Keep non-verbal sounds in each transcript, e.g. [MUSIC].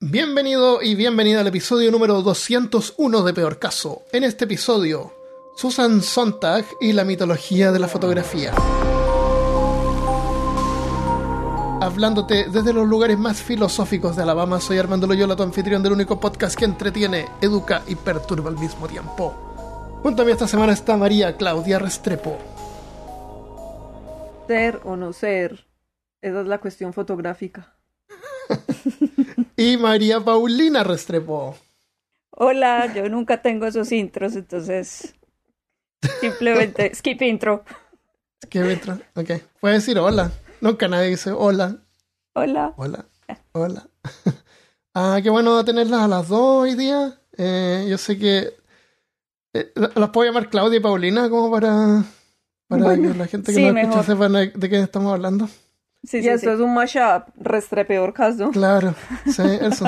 Bienvenido y bienvenida al episodio número 201 de Peor Caso. En este episodio, Susan Sontag y la mitología de la fotografía. Hablándote desde los lugares más filosóficos de Alabama, soy Armando Loyola, tu anfitrión del único podcast que entretiene, educa y perturba al mismo tiempo. Junto a mí esta semana está María Claudia Restrepo. Ser o no ser, esa es la cuestión fotográfica. [LAUGHS] y María Paulina Restrepo. Hola, yo nunca tengo esos intros, entonces simplemente [LAUGHS] skip intro. Skip intro, ok. Puedes decir hola. Nunca nadie dice hola. Hola. Hola. Hola. [LAUGHS] ah, qué bueno tenerlas a las dos hoy día. Eh, yo sé que eh, las puedo llamar Claudia y Paulina como para, para que la gente que no escucha sepa de, qué estamos hablando. Sí, y esto es un mashup, restrepeor caso. Claro, sí, eso.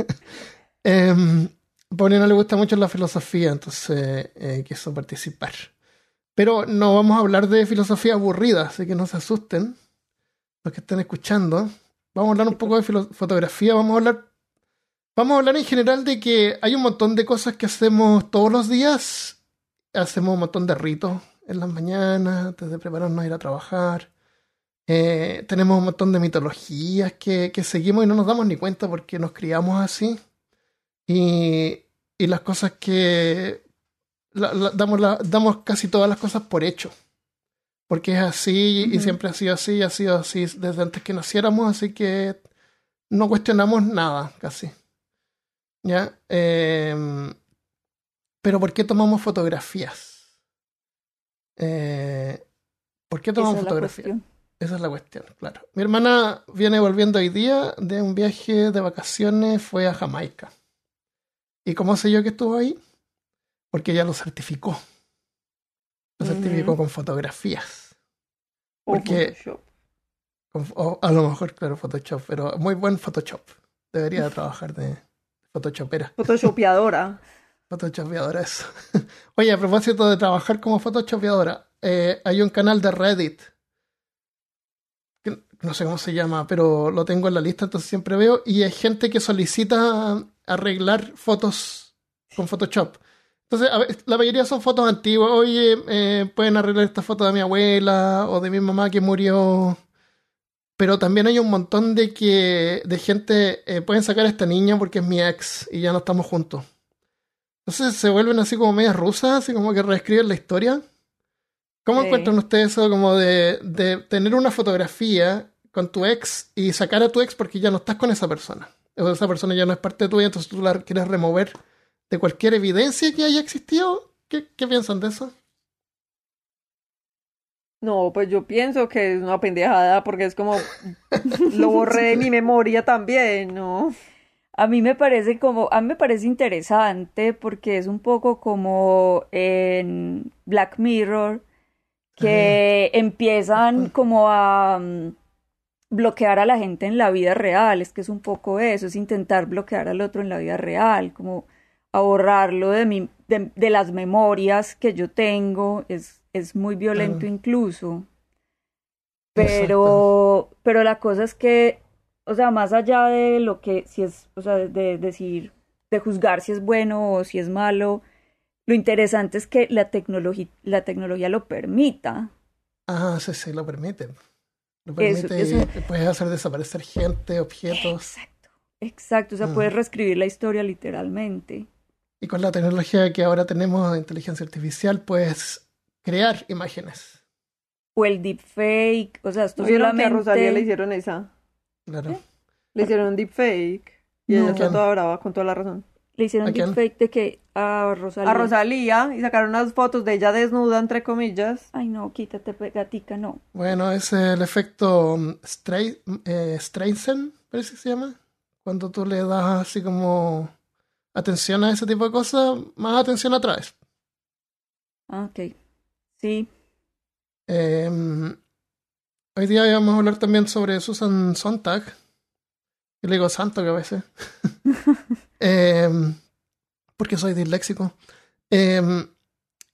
[LAUGHS] eh, Paulina le gusta mucho la filosofía, entonces eh, quiso participar. Pero no vamos a hablar de filosofía aburrida, así que no se asusten los que estén escuchando. Vamos a hablar un poco de fotografía, vamos a hablar vamos a hablar en general de que hay un montón de cosas que hacemos todos los días. Hacemos un montón de ritos en las mañanas, antes de prepararnos a ir a trabajar. Eh, tenemos un montón de mitologías que, que, seguimos y no nos damos ni cuenta porque nos criamos así. Y, y las cosas que damos, damos casi todas las cosas por hecho. Porque es así y siempre ha sido así y ha sido así desde antes que naciéramos, así que no cuestionamos nada casi. ¿Ya? Em, pero ¿por qué tomamos fotografías? Eh, ¿Por qué tomamos fotografías? Esa es la cuestión, claro. Mi hermana viene volviendo hoy día de un viaje de vacaciones, fue a Jamaica. ¿Y cómo sé yo que estuvo ahí? porque ella lo certificó. Lo certificó con fotografías. Porque, Photoshop. a lo mejor, claro, Photoshop, pero muy buen Photoshop. Debería [LAUGHS] trabajar de Photoshopera. Photoshopeadora. Photoshopeadora, eso. [LAUGHS] Oye, a propósito de trabajar como Photoshopeadora, eh, hay un canal de Reddit. No sé cómo se llama, pero lo tengo en la lista, entonces siempre veo. Y hay gente que solicita arreglar fotos con Photoshop. Entonces, la mayoría son fotos antiguas. Oye, eh, pueden arreglar esta foto de mi abuela o de mi mamá que murió. Pero también hay un montón de que de gente eh, pueden sacar a esta niña porque es mi ex y ya no estamos juntos. Entonces se vuelven así como medias rusas, así como que reescriben la historia. ¿Cómo encuentran ustedes eso como de, de tener una fotografía con tu ex y sacar a tu ex porque ya no estás con esa persona? O esa persona ya no es parte de tuya, entonces tú la quieres remover de cualquier evidencia que haya existido? ¿Qué, piensan de eso? No, pues yo pienso que es una pendejada porque es como lo borré de mi memoria también, ¿no? A mí me parece como, a mí me parece interesante porque es un poco como en Black Mirror que empiezan como a mm, bloquear a la gente en la vida real, es que es un poco eso, es intentar bloquear al otro en la vida real, como a borrarlo de, mi, de, las memorias que yo tengo, es, es muy violento incluso. Pero, pero la cosa es que, o sea, más allá de lo que, si es, o sea, de decir, de juzgar si es bueno o si es malo, lo interesante es que la, tecnología la tecnología lo permita. Ah, sí, sí, lo permite. Lo permite puedes hacer desaparecer gente, objetos. Exacto, exacto, o sea, puedes reescribir la historia literalmente. Y con la tecnología que ahora tenemos de inteligencia artificial, puedes crear imágenes. O el deepfake, o sea, esto solamente... a Rosalía le hicieron esa? Claro. Le hicieron un deepfake. Y ella está toda brava, con toda la razón. Le hicieron deepfake de que a Rosalía. A Rosalía y sacaron unas fotos de ella desnuda, entre comillas. Ay, no, quítate, gatica, no. Bueno, es el efecto um, Streisand, eh, parece que se llama. cuando tú le das así como atención a ese tipo de cosas, más atención atraes. Ah, ok. Sí. Em, hoy día vamos a hablar también sobre Susan Sontag. Yo le digo santo que a veces. [LAUGHS] Em, porque soy disléxico. Em,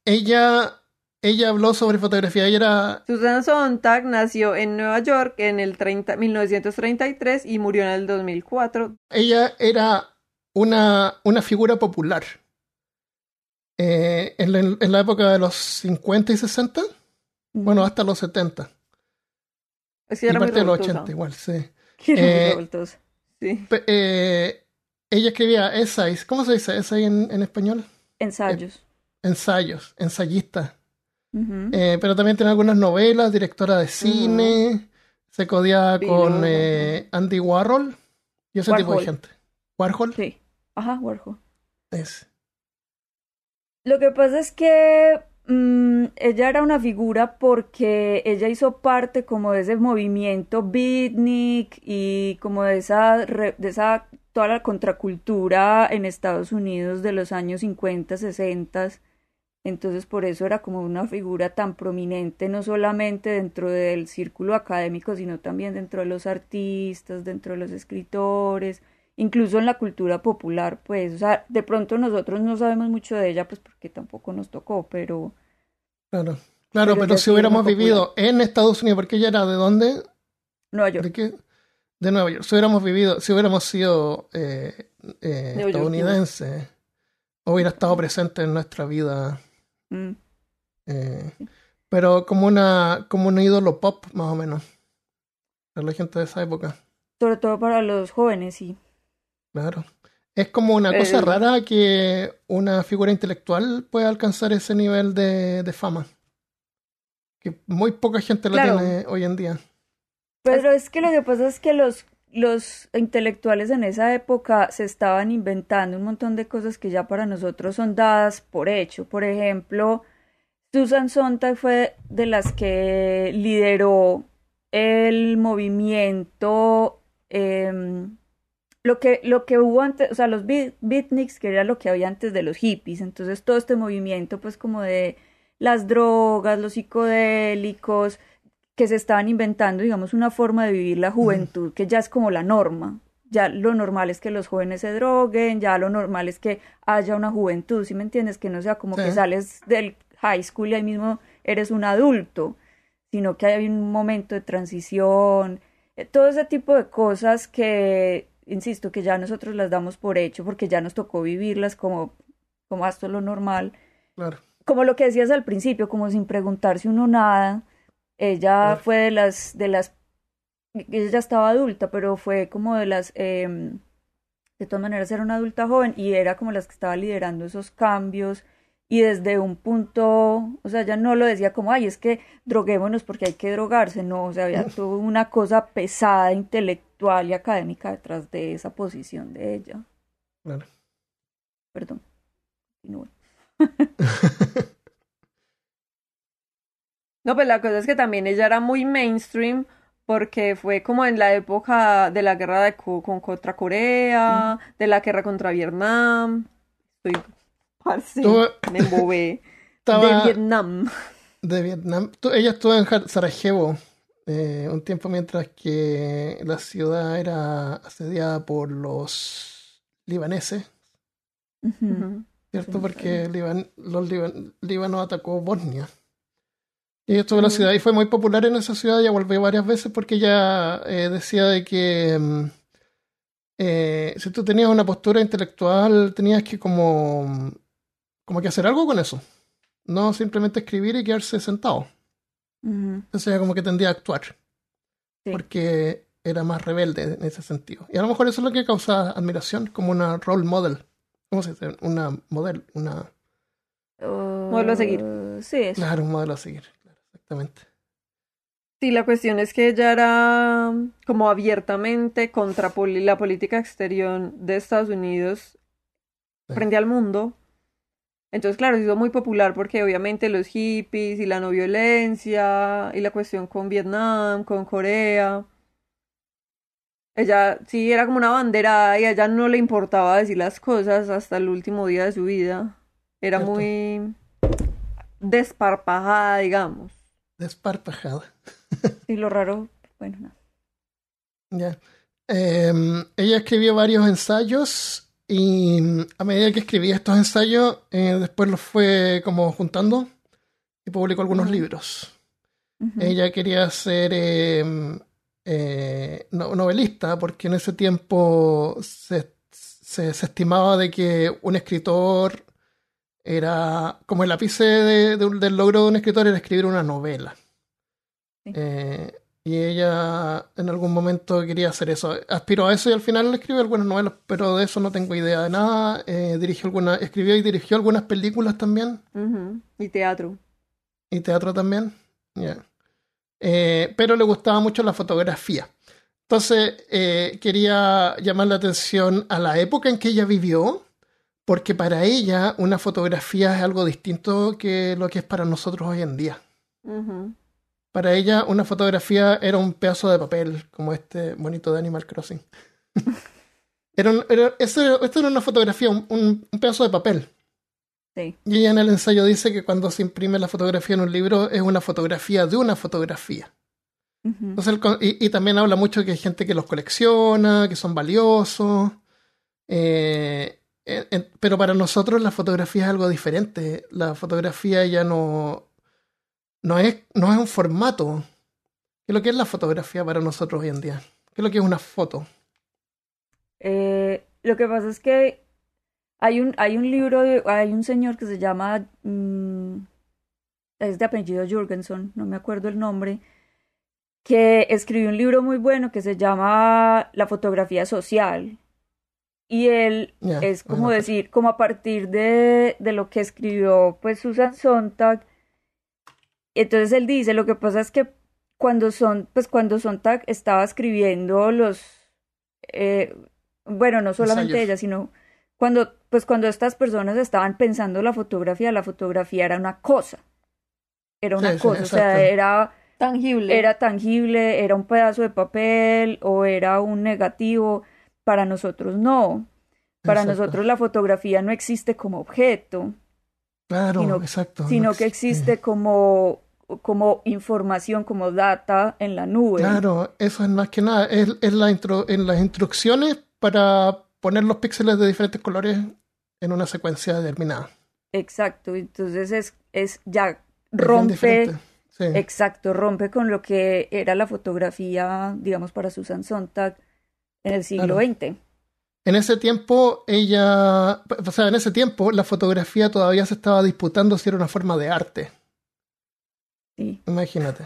ella, ella habló sobre fotografía. Ella era. Susan Sontag nació en Nueva York en el 30, 1933 y murió en el 2004. Ella era una, una figura popular. Eh, en, la, en, la, época de los 50 y 60, bueno, hasta los 70. Sí, era y parte de los 80, igual, sí. [LAUGHS] Eh, sí. Eh, ella escribía essays, ¿cómo se dice essay en, en español? Ensayos. ensayos, ensayista. Uh -huh. eh, pero también tiene algunas novelas, directora de cine, uh -huh. se codiaba con eh, Andy Warhol y ese Warhol. tipo de gente. Warhol. Sí. Ajá, Warhol. Es. Lo que pasa es que mmm, ella era una figura porque ella hizo parte como de ese movimiento beatnik y como de esa, de esa toda la contracultura en Estados Unidos de los años 50, 60. Entonces por eso era como una figura tan prominente, no solamente dentro del círculo académico, sino también dentro de los artistas, dentro de los escritores, incluso en la cultura popular, pues, o sea, de pronto nosotros no sabemos mucho de ella, pues porque tampoco nos tocó, pero... Claro, claro, pero, pero si hubiéramos vivido en Estados Unidos, porque ella era de dónde? Nueva York. ¿De qué? De Nueva York. Si hubiéramos vivido, si hubiéramos sido eh, eh, estadounidenses, hubiera estado presente en nuestra vida. Mm. Eh, pero como una, como un ídolo pop, más o menos. Para la gente de esa época. Sobre todo para los jóvenes, sí. Claro. Es como una cosa rara que una figura intelectual pueda alcanzar ese nivel de, de fama. Que muy poca gente lo Claro. tiene hoy en día. Pero es que lo que pasa es que los, los intelectuales en esa época se estaban inventando un montón de cosas que ya para nosotros son dadas por hecho. Por ejemplo, Susan Sontag fue de las que lideró el movimiento, eh, lo que, lo que hubo antes, o sea, los beat, beatniks, que era lo que había antes de los hippies. Entonces todo este movimiento, pues como de las drogas, los psicodélicos, que se estaban inventando, digamos, una forma de vivir la juventud que ya es como la norma. Ya lo normal es que los jóvenes se droguen, ya lo normal es que haya una juventud, ¿sí me entiendes? Que no sea como Sí. que sales del high school y ahí mismo eres un adulto, sino que hay un momento de transición, eh, todo ese tipo de cosas que, insisto, que ya nosotros las damos por hecho porque ya nos tocó vivirlas como, como "Ah, esto es lo normal Claro. como lo que decías al principio, como sin preguntarse uno nada. Ella Claro. fue de las, de las, ella ya estaba adulta, pero fue como de las, eh, de todas maneras era una adulta joven y era como las que estaba liderando esos cambios y desde un punto, o sea, ella no lo decía como, ay, es que droguémonos porque hay que drogarse, no, o sea, había [LAUGHS] toda una cosa pesada, intelectual y académica detrás de esa posición de ella. Claro. Perdón. [LAUGHS] No, pues la cosa es que también ella era muy mainstream porque fue como en la época de la guerra de Co- con, contra Corea, de la guerra contra Vietnam. Estoy, parce, me embobé. [LAUGHS] Estaba De Vietnam. de Vietnam. Ella estuvo en Sarajevo eh, un tiempo mientras que la ciudad era asediada por los libaneses. ¿cierto? Sí, Porque Liban- los Liban- Líbano atacó Bosnia. Y ella estuvo en la ciudad y fue muy popular en esa ciudad. Ya volvió varias veces porque ella eh, decía de que mm, eh, si tú tenías una postura intelectual, tenías que como, como que hacer algo con eso. No simplemente escribir y quedarse sentado. Ujú. Entonces ella como que tendía a actuar. Sí. Porque era más rebelde en ese sentido. Y a lo mejor eso es lo que causa admiración, como una role model. ¿Cómo se dice? Una model, una... Modelo a seguir. Uh, sí, eso. Claro, un modelo a seguir. Claro, exactamente. Sí, la cuestión es que ella era como abiertamente contra poli- la política exterior de Estados Unidos Sí. frente al mundo. Entonces, claro, se hizo muy popular porque obviamente los hippies y la no violencia y la cuestión con Vietnam, con Corea. Ella sí era como una bandera y a ella no le importaba decir las cosas hasta el último día de su vida. Era Cierto. muy desparpajada, digamos. Desparpajada. Y lo raro, bueno, no. Ya. Eh, ella escribió varios ensayos y mm, a medida que escribía estos ensayos, eh, después los fue como juntando y publicó algunos libros. Ella quería ser eh, eh, no- novelista porque en ese tiempo se, se- se estimaba de que un escritor era como el ápice de- del logro de un escritor era escribir una novela. Sí. Y ella en algún momento quería hacer eso. Aspiró a eso y al final escribió algunas novelas, pero de eso no tengo idea de nada. Eh, dirigió alguna, escribió y dirigió algunas películas también. Y teatro. Y teatro también. Ya. Eh, pero le gustaba mucho la fotografía. Entonces eh, quería llamar la atención a la época en que ella vivió, porque para ella una fotografía es algo distinto que lo que es para nosotros hoy en día. Para ella una fotografía era un pedazo de papel, como este bonito de Animal Crossing. [LAUGHS] Era un- era- eso- esto era una fotografía, un- un- un pedazo de papel. Sí. Y ella en el ensayo dice que cuando se imprime la fotografía en un libro es una fotografía de una fotografía. Entonces, el y, y también habla mucho que hay gente que los colecciona, que son valiosos. eh, pero para nosotros la fotografía es algo diferente. La fotografía ya no, no, es, no es un formato. ¿Qué es lo que es la fotografía para nosotros hoy en día? ¿Qué es lo que es una foto? Eh, lo que pasa es que hay un, hay un libro, de, hay un señor que se llama, mm, es de apellido Jürgenson, no me acuerdo el nombre, que escribió un libro muy bueno que se llama La fotografía social. Y él es como decir, como a partir de, de lo que escribió pues Susan Sontag, entonces él dice, lo que pasa es que cuando son, pues cuando Sontag estaba escribiendo los, eh, bueno, no solamente Ensayos. ella, sino cuando, pues cuando estas personas estaban pensando la fotografía, la fotografía era una cosa, era una Sí, sí, cosa, o sea, era, Tangible. era tangible, era un pedazo de papel o era un negativo. Para nosotros no. Para Exacto. nosotros la fotografía no existe como objeto, Claro, sino- exacto. sino no que existe. existe como, como información, como data en la nube. Claro, eso es más que nada. Es, es la intro- en las instrucciones para poner los píxeles de diferentes colores en una secuencia determinada. Exacto. Entonces es, es ya rompe. Sí. exacto, rompe con lo que era la fotografía, digamos, para Susan Sontag en el siglo Claro. XX. En ese tiempo, ella, o sea, en ese tiempo la fotografía todavía se estaba disputando si era una forma de arte. Sí. Imagínate.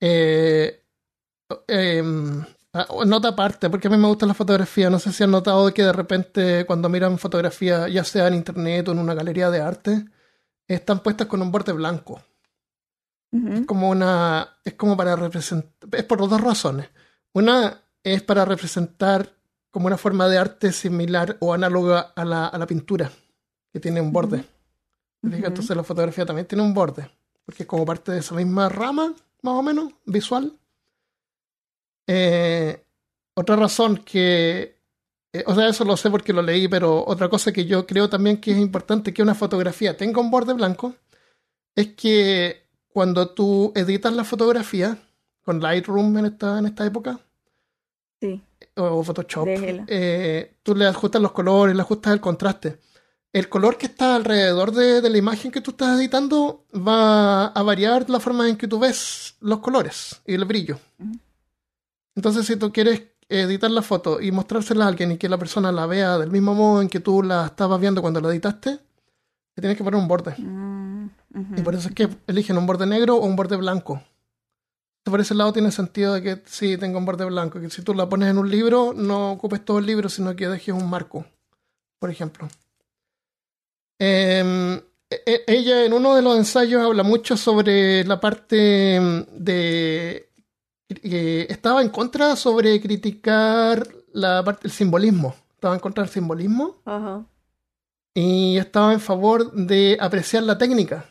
Eh, em, ah, nota aparte, porque a mí me gusta la fotografía. No sé si han notado que de repente cuando miran fotografía, ya sea en internet o en una galería de arte, están puestas con un borde blanco. Ujú. como una es como para representar es por dos razones una es para representar como una forma de arte similar o análoga a la, a la pintura que tiene un borde entonces la fotografía también tiene un borde porque es como parte de esa misma rama más o menos visual Eh, otra razón que eh, o sea eso lo sé porque lo leí pero otra cosa que yo creo también que es importante que una fotografía tenga un borde blanco es que cuando tú editas la fotografía con Lightroom en esta, en esta época Sí. o Photoshop, eh, tú le ajustas los colores, le ajustas el contraste. El color que está alrededor de, de la imagen que tú estás editando va a variar la forma en que tú ves los colores y el brillo. Entonces, si tú quieres editar la foto y mostrársela a alguien y que la persona la vea del mismo modo en que tú la estabas viendo cuando la editaste, le tienes que poner un borde. Mm. Y por eso es que eligen un borde negro o un borde blanco. Por ese lado tiene sentido de que sí tenga un borde blanco, que si tú la pones en un libro, no ocupes todo el libro, sino que dejes un marco, por ejemplo. Em, e- e- ella en uno de los ensayos habla mucho sobre la parte em, de... que estaba en contra sobre criticar la parte, el simbolismo. Estaba en contra del simbolismo Ajá. y estaba en favor de apreciar la técnica,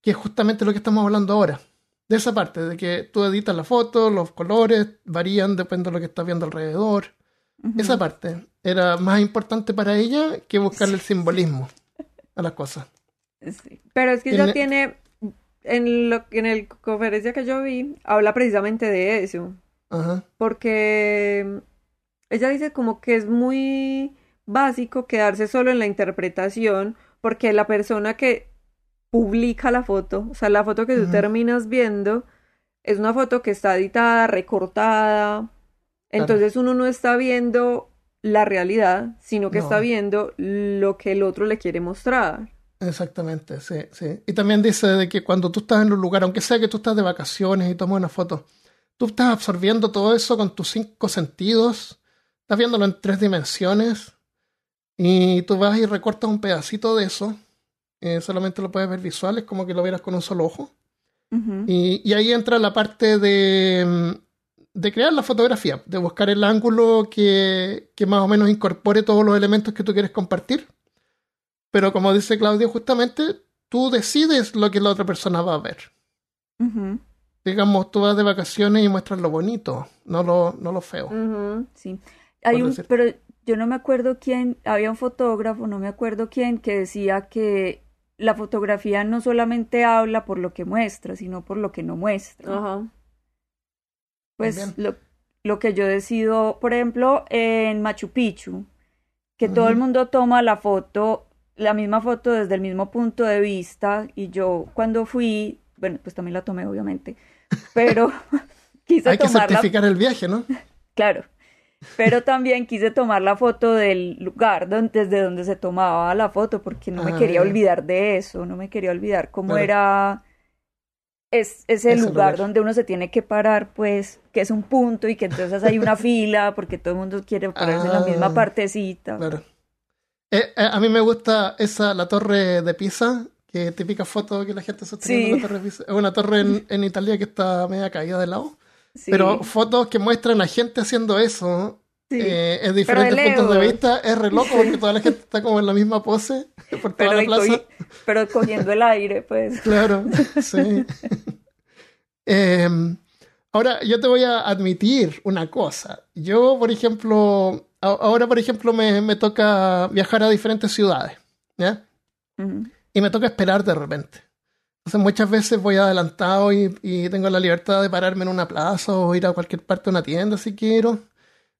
que es justamente lo que estamos hablando ahora, de esa parte, de que tú editas la foto, los colores varían, depende de lo que estás viendo alrededor. Esa parte era más importante para ella que buscarle el simbolismo a las cosas. Sí. Pero es que ella tiene, en, lo, en el conferencia que yo vi, habla precisamente de eso. Ajá. Porque ella dice como que es muy básico quedarse solo en la interpretación, porque la persona que publica la foto, o sea, la foto que tú terminas viendo, es una foto que está editada, recortada, entonces uno no está viendo la realidad, sino que No. está viendo lo que el otro le quiere mostrar. Exactamente, sí, sí. Y también dice de que cuando tú estás en un lugar, aunque sea que tú estás de vacaciones y tomas una foto, tú estás absorbiendo todo eso con tus cinco sentidos, estás viéndolo en tres dimensiones y tú vas y recortas un pedacito de eso, eh, solamente lo puedes ver visual, es como que lo vieras con un solo ojo. Y ahí entra la parte de, mm, de crear la fotografía, de buscar el ángulo que, que más o menos incorpore todos los elementos que tú quieres compartir. Pero como dice Claudio, justamente tú decides lo que la otra persona va a ver. Digamos, tú vas de vacaciones y muestras lo bonito, no lo, no lo feo. Sí. Hay un, pero yo no me acuerdo quién, había un fotógrafo, no me acuerdo quién, que decía que la fotografía no solamente habla por lo que muestra, sino por lo que no muestra. Ajá. Pues lo, lo que yo decido, por ejemplo, en Machu Picchu, que todo el mundo toma la foto, la misma foto desde el mismo punto de vista, y yo cuando fui, bueno, pues también la tomé, obviamente, pero [LAUGHS] quise Hay que certificar el viaje, ¿no? [LAUGHS] claro, pero también quise tomar la foto del lugar don- desde donde se tomaba la foto, porque no me Ah, quería olvidar de eso, no me quería olvidar cómo Claro. era es, ese Ese lugar, lugar. donde uno se tiene que parar, pues, que es un punto y que entonces hay una [LAUGHS] fila porque todo el mundo quiere pararse en la misma Ah, partecita. Claro. Eh, eh, a mí me gusta esa, la torre de Pisa, que típica foto que la gente sosteniendo Sí. la torre de Pisa. Es una torre en, en Italia que está media caída de lado. Sí. Pero fotos que muestran a gente haciendo eso Sí. eh, en diferentes de puntos de vista es re loco porque toda la gente [LAUGHS] está como en la misma pose [LAUGHS] por toda pero, la plaza. cogi- pero cogiendo el aire, pues. Claro, sí. Em, ahora, yo te voy a admitir una cosa. Yo, por ejemplo, ahora, por ejemplo, me, me toca viajar a diferentes ciudades, ¿ya? Y me toca esperar de repente. Entonces, muchas veces voy adelantado y, y tengo la libertad de pararme en una plaza o ir a cualquier parte de una tienda si quiero.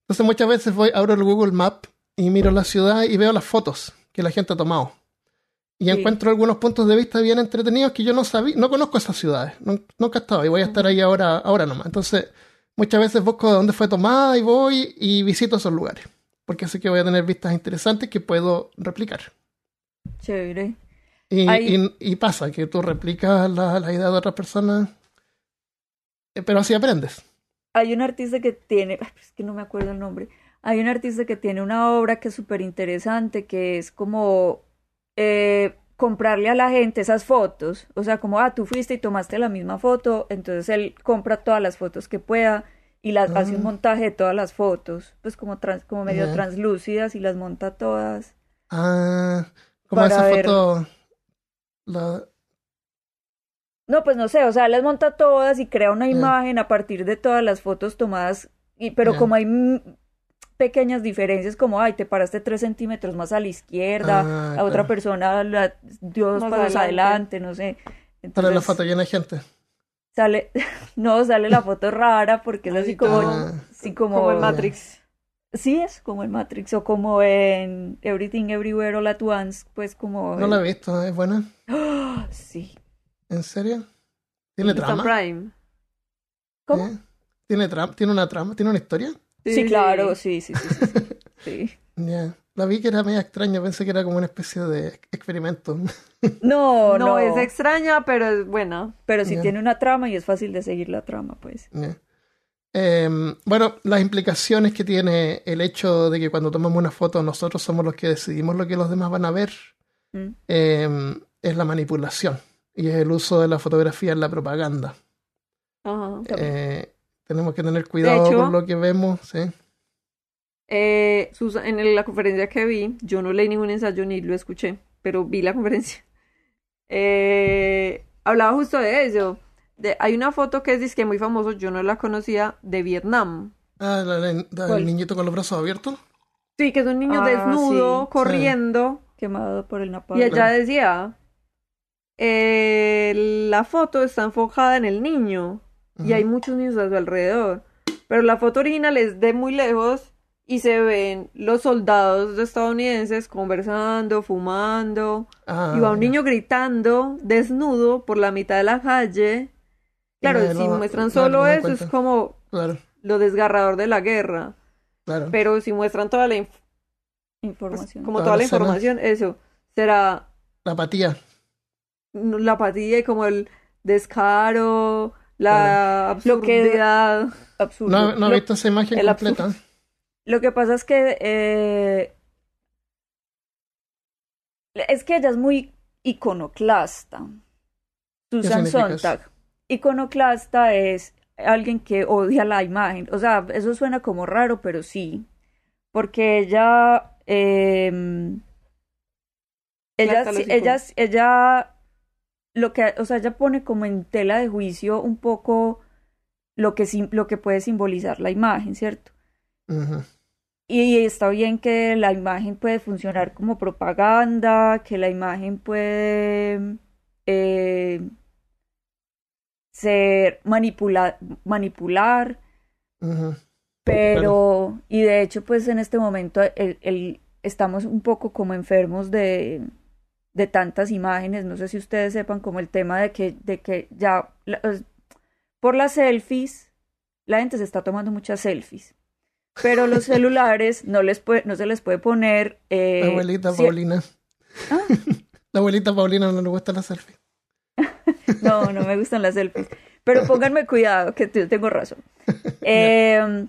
Entonces, muchas veces voy, abro el Google Map y miro la ciudad y veo las fotos que la gente ha tomado. Y Sí. encuentro algunos puntos de vista bien entretenidos que yo no sabía, no conozco esas ciudades, nun- nunca he estado y voy a estar ahí ahora, ahora nomás. Entonces, muchas veces busco de dónde fue tomada y voy y visito esos lugares. Porque sé que voy a tener vistas interesantes que puedo replicar. Chévere. Y, y- y pasa que tú replicas la, la idea de otras personas, eh, pero así aprendes. Hay un artista que tiene, es que no me acuerdo el nombre, hay un artista que tiene una obra que es súper interesante, que es como eh, comprarle a la gente esas fotos, o sea, como, ah, tú fuiste y tomaste la misma foto, entonces él compra todas las fotos que pueda y las hace un Ah. montaje de todas las fotos, pues como, trans- como medio translúcidas y las monta todas. Ah, como esa ver. foto. la- No, pues no sé, o sea, las monta todas y crea una imagen a partir de todas las fotos tomadas, y, pero como hay pequeñas diferencias, como, ay, te paraste tres centímetros más a la izquierda, Ah, la otra persona la dio dos pasos adelante. adelante, no sé. Sale la Entonces, foto llena de gente. sale, [LAUGHS] no, sale la foto rara porque es así como, Ah. sí, como, Como en Matrix. sí es como en Matrix o como en Everything Everywhere All at Once, pues como, No la he visto, es buena. ¡Ah! sí, ¿En serio? ¿Tiene trama? Prime. ¿cómo? ¿Eh? ¿Tiene, trama? ¿Tiene una trama? ¿Tiene una historia? Sí, claro, sí, sí, sí, sí, sí. [LAUGHS] sí. Ya. La vi que era media extraña, pensé que era como una especie de experimento. [LAUGHS] No, No, no, es extraña, pero es buena. pero sí tiene una trama y es fácil de seguir la trama, pues. Em, bueno, las implicaciones que tiene el hecho de que cuando tomamos una foto nosotros somos los que decidimos lo que los demás van a ver Mm. em, es la manipulación y es el uso de la fotografía en la propaganda. Ajá. Eh, tenemos que tener cuidado hecho- con lo que vemos, ¿sí? Eh, Susa- en la conferencia que vi, yo no leí ningún ensayo ni lo escuché, pero vi la [LAUGHS] conferencia. Eh, hablaba justo de eso, de- hay una foto que es disque muy famoso, yo no la conocía, de Vietnam. Ah, la, la- la- ¿Cuál? el niñito con los brazos abiertos. Sí, que es un niño Ah, desnudo, sí. corriendo. Quemado por el napalm. Y ella decía, eh, la foto está enfocada en el niño y hay muchos niños a su alrededor, pero la foto original es de muy lejos y se ven los soldados estadounidenses conversando, fumando, Ah, y va un niño gritando desnudo por la mitad de la calle. Claro, si lo- muestran solo eso es cuenta. como Claro, lo desgarrador de la guerra, claro. pero si muestran toda la inf- Información. como Toda toda la la escena. información, eso será La apatía. la apatía y como el descaro, la Lo que- absurdidad. Absurdo. No, no he Lo- visto esa imagen el completa. Lo que pasa es que eh, es que ella es muy iconoclasta. Susan? Sontag. Iconoclasta es alguien que odia la imagen. O sea, eso suena como raro, pero sí. Porque ella. eh, ella, ella. Lo que, o sea, ella pone como en tela de juicio un poco lo que, sim- lo que puede simbolizar la imagen, ¿cierto? Ujú. Y está bien que la imagen puede funcionar como propaganda, que la imagen puede eh, ser manipula- manipular, pero, y de hecho, pues en este momento el- el- estamos un poco como enfermos de, de tantas imágenes. No sé si ustedes sepan como el tema de que, de que ya por las selfies, la gente se está tomando muchas selfies. Pero los [LAUGHS] celulares no les puede, no se les puede poner eh, La abuelita Paulina. Ah. [LAUGHS] La abuelita Paulina no le gusta la selfie. [LAUGHS] No, no me gustan las selfies. Pero pónganme cuidado, que yo tengo razón. Eh,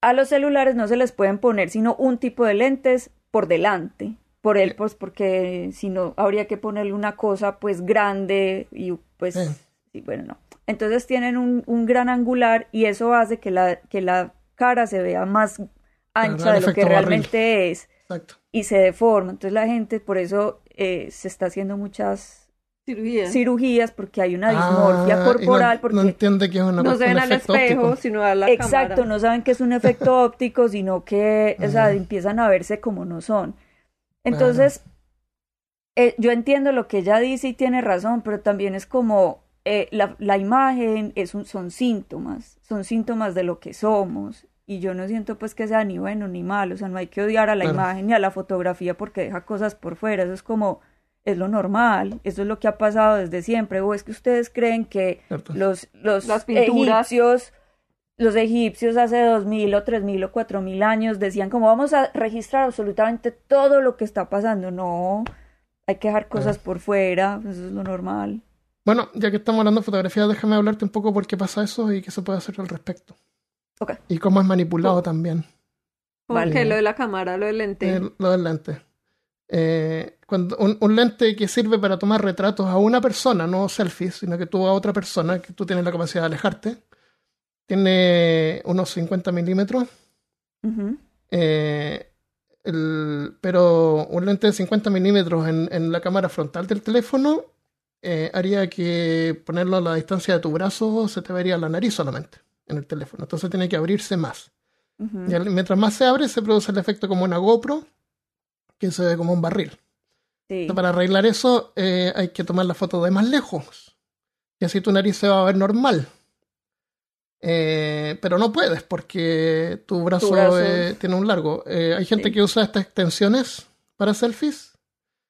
a los celulares no se les pueden poner sino un tipo de lentes por delante. Por él, pues porque si no, habría que ponerle una cosa pues grande y pues, Sí. sí, bueno, no. Entonces tienen un, un gran angular y eso hace que la, que la cara se vea más ancha de lo que barril. realmente es Exacto. y se deforma. Entonces la gente por eso eh, se está haciendo muchas Cirugía. cirugías porque hay una dismorfia Ah, y corporal no, porque no entiende que es una no se ven un al efecto espejo, óptico. sino a la exacto, cámara. no saben que es un efecto óptico, sino que, o sea, empiezan a verse como no son. Entonces, eh, yo entiendo lo que ella dice y tiene razón, pero también es como eh, la, la imagen es un, son síntomas, son síntomas de lo que somos. Y yo no siento pues que sea ni bueno ni malo, o sea, no hay que odiar a la Claro. imagen ni a la fotografía porque deja cosas por fuera, eso es como, es lo normal, eso es lo que ha pasado desde siempre, o es que ustedes creen que Cierto. los, los Las pinturas. egipcios, los egipcios hace dos mil o tres mil o cuatro mil años decían como vamos a registrar absolutamente todo lo que está pasando. No, hay que dejar cosas por fuera, eso es lo normal. Bueno, ya que estamos hablando de fotografía, déjame hablarte un poco por qué pasa eso y qué se puede hacer al respecto. Ok. Y cómo es manipulado también Como Vale. que lo de la cámara, lo del lente. eh, lo del lente. Eh, cuando un, un lente que sirve para tomar retratos a una persona, no selfies, sino que tú a otra persona, que tú tienes la capacidad de alejarte, tiene unos 50 milímetros, eh, el- pero un lente de 50 milímetros en, en la cámara frontal del teléfono eh, haría que ponerlo a la distancia de tu brazo se te vería la nariz solamente en el teléfono. Entonces tiene que abrirse más. Y al- mientras más se abre, se produce el efecto como una GoPro, que se ve como un barril. Sí. Entonces, para arreglar eso, eh, hay que tomar la foto de más lejos. Y así tu nariz se va a ver normal. Eh, pero no puedes porque tu brazo, brazo. eh, tiene un largo. Eh, hay gente Sí. que usa estas extensiones para selfies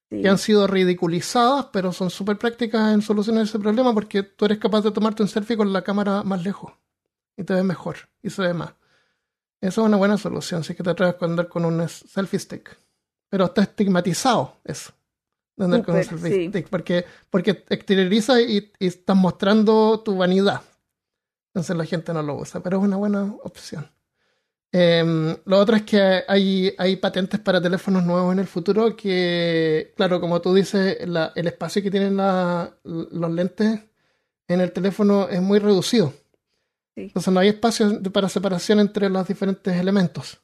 Sí. que han sido ridiculizadas, pero son súper prácticas en solucionar ese problema porque tú eres capaz de tomarte un selfie con la cámara más lejos y te ves mejor y se ve más. Esa es una buena solución si es que te atreves a andar con un selfie stick. Pero está estigmatizado eso, de andar con un selfie sí. stick, porque, porque exterioriza y, y estás mostrando tu vanidad. Entonces la gente no lo usa, pero es una buena opción. Em, lo otro es que hay, hay patentes para teléfonos nuevos en el futuro que, claro, como tú dices, la- el espacio que tienen la- los lentes en el teléfono es muy reducido. Sí. Entonces no hay espacio para separación entre los diferentes elementos.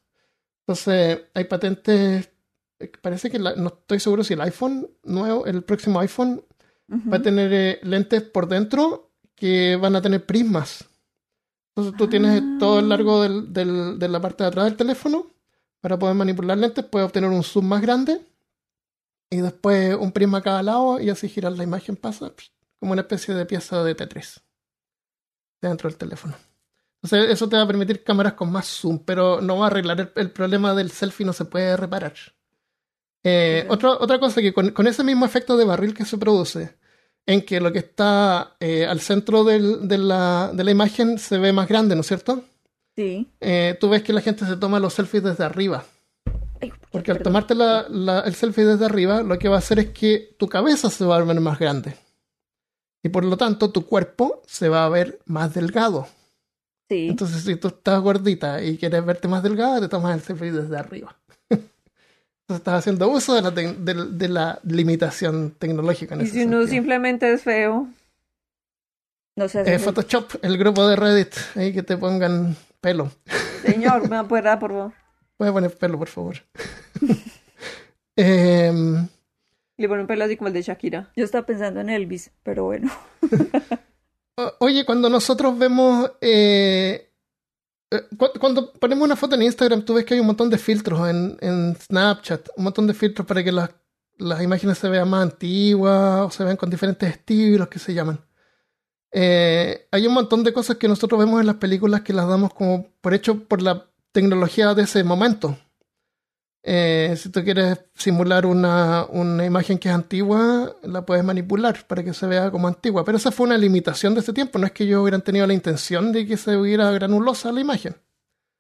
Entonces hay patentes, eh, parece que la- no estoy seguro si el iPhone nuevo, el próximo iPhone va a tener eh, lentes por dentro que van a tener prismas. Entonces tú tienes todo el largo del, del, de la parte de atrás del teléfono para poder manipular lentes, puedes obtener un zoom más grande y después un prisma a cada lado y así girar la imagen pasa como una especie de pieza de Tetris dentro del teléfono. Entonces eso te va a permitir cámaras con más zoom, pero no va a arreglar el, problema del selfie, no se puede reparar. Eh, otra, otra cosa que con, ese mismo efecto de barril que se produce, en que lo que está eh, al centro del, de, la, de, la, imagen se ve más grande, ¿no es cierto? Sí. Eh, tú ves que la gente se toma los selfies desde arriba. Porque al tomarte el selfie desde arriba, lo que va a hacer es que tu cabeza se va a ver más grande. Y por lo tanto, tu cuerpo se va a ver más delgado. Sí. Entonces, si tú estás gordita y quieres verte más delgada, te tomas el selfie desde arriba. Entonces, estás haciendo uso de la, de, la limitación tecnológica. y si uno simplemente es feo. No sé. Eh, Photoshop, el grupo de Reddit, ahí que te pongan pelo. Señor, [LAUGHS] ¿me puede dar, por favor? Puede poner pelo, por favor. [LAUGHS] eh, le pone un pelo así como el de Shakira. Yo estaba pensando en Elvis, pero bueno. [LAUGHS] Oye, cuando nosotros vemos. Eh cuando ponemos una foto en Instagram, tú ves que hay un montón de filtros en, en Snapchat, un montón de filtros para que las, las, imágenes se vean más antiguas o se vean con diferentes estilos que se llaman. Eh, hay un montón de cosas que nosotros vemos en las películas que las damos como por hecho por la tecnología de ese momento. Eh, si tú quieres simular una, una, imagen que es antigua, la puedes manipular para que se vea como antigua. Pero esa fue una limitación de ese tiempo. No es que ellos hubieran tenido la intención de que se viera granulosa la imagen.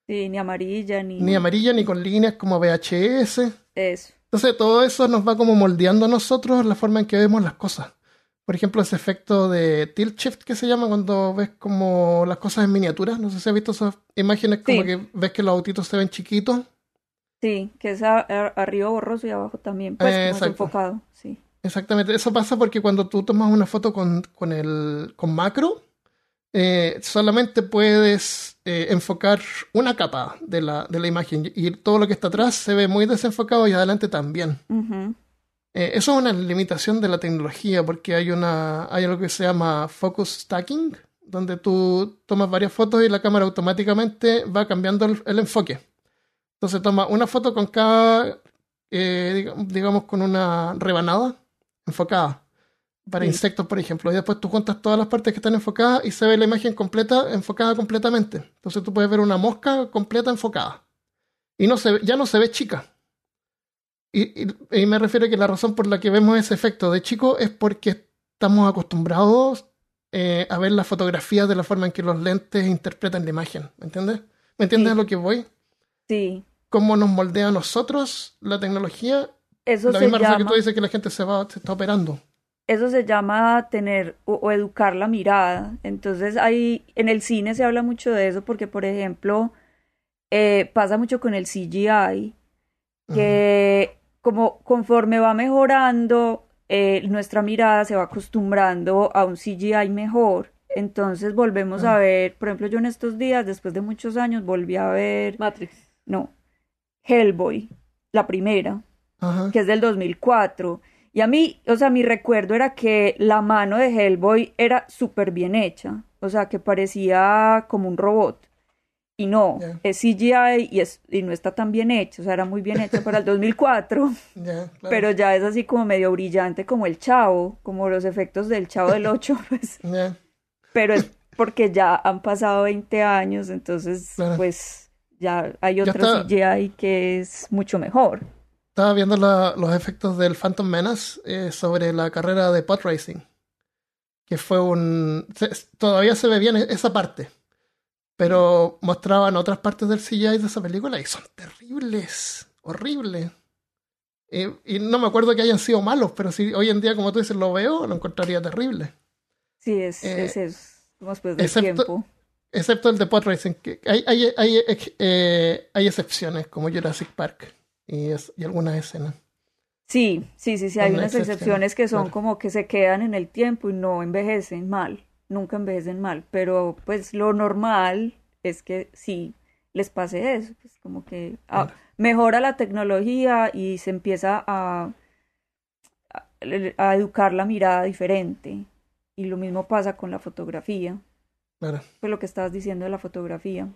Sí, ni amarilla, ni... Ni amarilla, ni con líneas como VHS. Eso. Entonces todo eso nos va como moldeando a nosotros la forma en que vemos las cosas. Por ejemplo, ese efecto de tilt shift que se llama cuando ves como las cosas en miniatura. No sé si has visto esas imágenes como que ves que los autitos se ven chiquitos Sí, que es arriba borroso y abajo también, pues enfocado, sí. Exactamente, eso pasa porque cuando tú tomas una foto con, con el con macro, eh, solamente puedes eh, enfocar una capa de la, de la imagen y todo lo que está atrás se ve muy desenfocado y adelante también. Eh, eso es una limitación de la tecnología porque hay, una, hay algo que se llama focus stacking, donde tú tomas varias fotos y la cámara automáticamente va cambiando el enfoque. Entonces toma una foto con cada, eh, digamos, con una rebanada enfocada para insectos, por ejemplo. Y después tú juntas todas las partes que están enfocadas y se ve la imagen completa, enfocada completamente. Entonces tú puedes ver una mosca completa enfocada. Y no se, ya no se ve chica. Y, me refiero a que la razón por la que vemos ese efecto de chico es porque estamos acostumbrados eh, a ver las fotografías de la forma en que los lentes interpretan la imagen. ¿Me entiendes? ¿Me entiendes a lo que voy? Sí cómo nos moldea a nosotros la tecnología. Eso la misma llama, que tú dices que la gente se va, se está operando. Eso se llama tener o, educar la mirada. Entonces ahí en el cine se habla mucho de eso porque, por ejemplo, eh, pasa mucho con el CGI, que como conforme va mejorando, eh, nuestra mirada se va acostumbrando a un CGI mejor. Entonces volvemos a ver, por ejemplo, yo en estos días, después de muchos años, volví a ver... Matrix. No, Hellboy, la primera, que es del 2004. Y a mí, o sea, mi recuerdo era que la mano de Hellboy era súper bien hecha, o sea, que parecía como un robot. Y no, es CGI y, es, y no está tan bien hecho, o sea, era muy bien hecho para el 2004, [LAUGHS] pero ya es así como medio brillante como el chavo, como los efectos del chavo del 8, [LAUGHS] pues. Pero es porque ya han pasado 20 años, entonces, pues ya hay otro CGI que es mucho mejor. Estaba viendo los efectos del Phantom Menace eh, sobre la carrera de pod racing. Que fue un. todavía se ve bien e, esa parte. Pero mostraban otras partes del CGI de esa película y son terribles. Horribles. Y, no me acuerdo que hayan sido malos, pero si hoy en día, como tú dices, lo veo, lo encontraría terrible. Sí, es, eh, es, es, después del tiempo. Excepto el de Pod Racing. Que hay, hay, hay, eh, hay, excepciones, como Jurassic Park y, y, algunas escenas. Sí, sí, sí, sí. Hay unas excepciones, que son como que se quedan en el tiempo y no envejecen mal. Nunca envejecen mal. Pero pues lo normal es que sí les pase eso. Pues como que ah, mejora la tecnología y se empieza a, a, a educar la mirada diferente. y lo mismo pasa con la fotografía. Claro. Lo que estabas diciendo de la fotografía.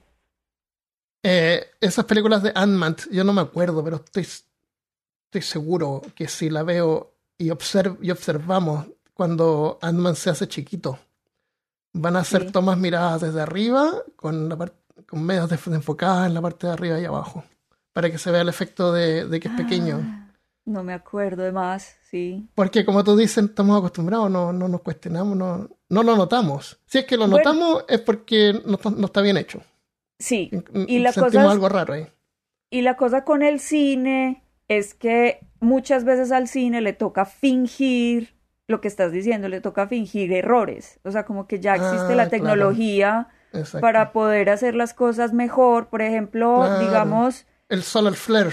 Eh, esas películas de Ant-Man, yo no me acuerdo, pero estoy, estoy seguro que si la veo y, observ y observamos cuando Ant-Man se hace chiquito, van a ser Sí. tomas miradas desde arriba con, la con medios de- enfocadas en la parte de arriba y abajo, para que se vea el efecto de, de que es pequeño. Ah, No me acuerdo de más, sí. Porque como tú dices, estamos acostumbrados, no, no nos cuestionamos, no, no lo notamos. Si es que lo Bueno. notamos es porque no, está- no está bien hecho. Sí. Y la Sentimos cosa algo raro ahí. Y la cosa con el cine es que muchas veces al cine le toca fingir lo que estás diciendo, le toca fingir errores. O sea, como que ya existe Ah, la claro. tecnología para poder hacer las cosas mejor. Por ejemplo, Claro. digamos, El solar flare.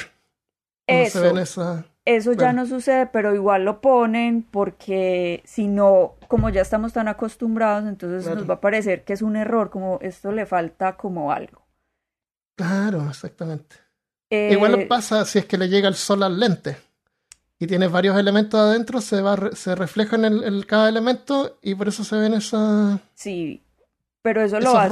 cuando se eso. ven esa... Eso ya no sucede, pero igual lo ponen porque si no, como ya estamos tan acostumbrados, entonces Claro. nos va a parecer que es un error, como esto le falta como algo. Claro, exactamente. Eh, Igual pasa si es que le llega el sol al lente y tienes varios elementos adentro, se, va, se refleja en el, cada elemento y por eso se ven esa, Sí, pero eso lo esos hacen.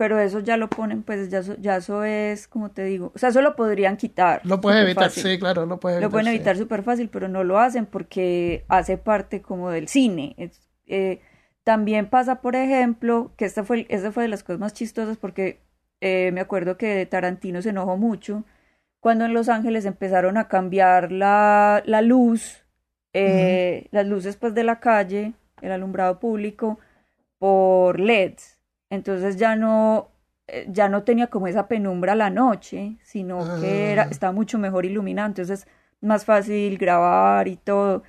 Pero eso ya lo ponen, pues ya eso, ya eso es, como te digo, o sea, eso lo podrían quitar. Lo súper evitar, fácil. sí, claro, lo puedes Lo evitar. pueden sí. evitar súper fácil, pero no lo hacen porque hace parte como del cine. Es- eh, también pasa, por ejemplo, que esta fue, esta fue de las cosas más chistosas porque eh, me acuerdo que Tarantino se enojó mucho cuando en Los Ángeles empezaron a cambiar la, la luz, eh, las luces pues de la calle, el alumbrado público, por LEDs. Entonces ya no, eh, ya no tenía como esa penumbra la noche, sino que era, Ah. estaba mucho mejor iluminado, entonces más fácil grabar y todo.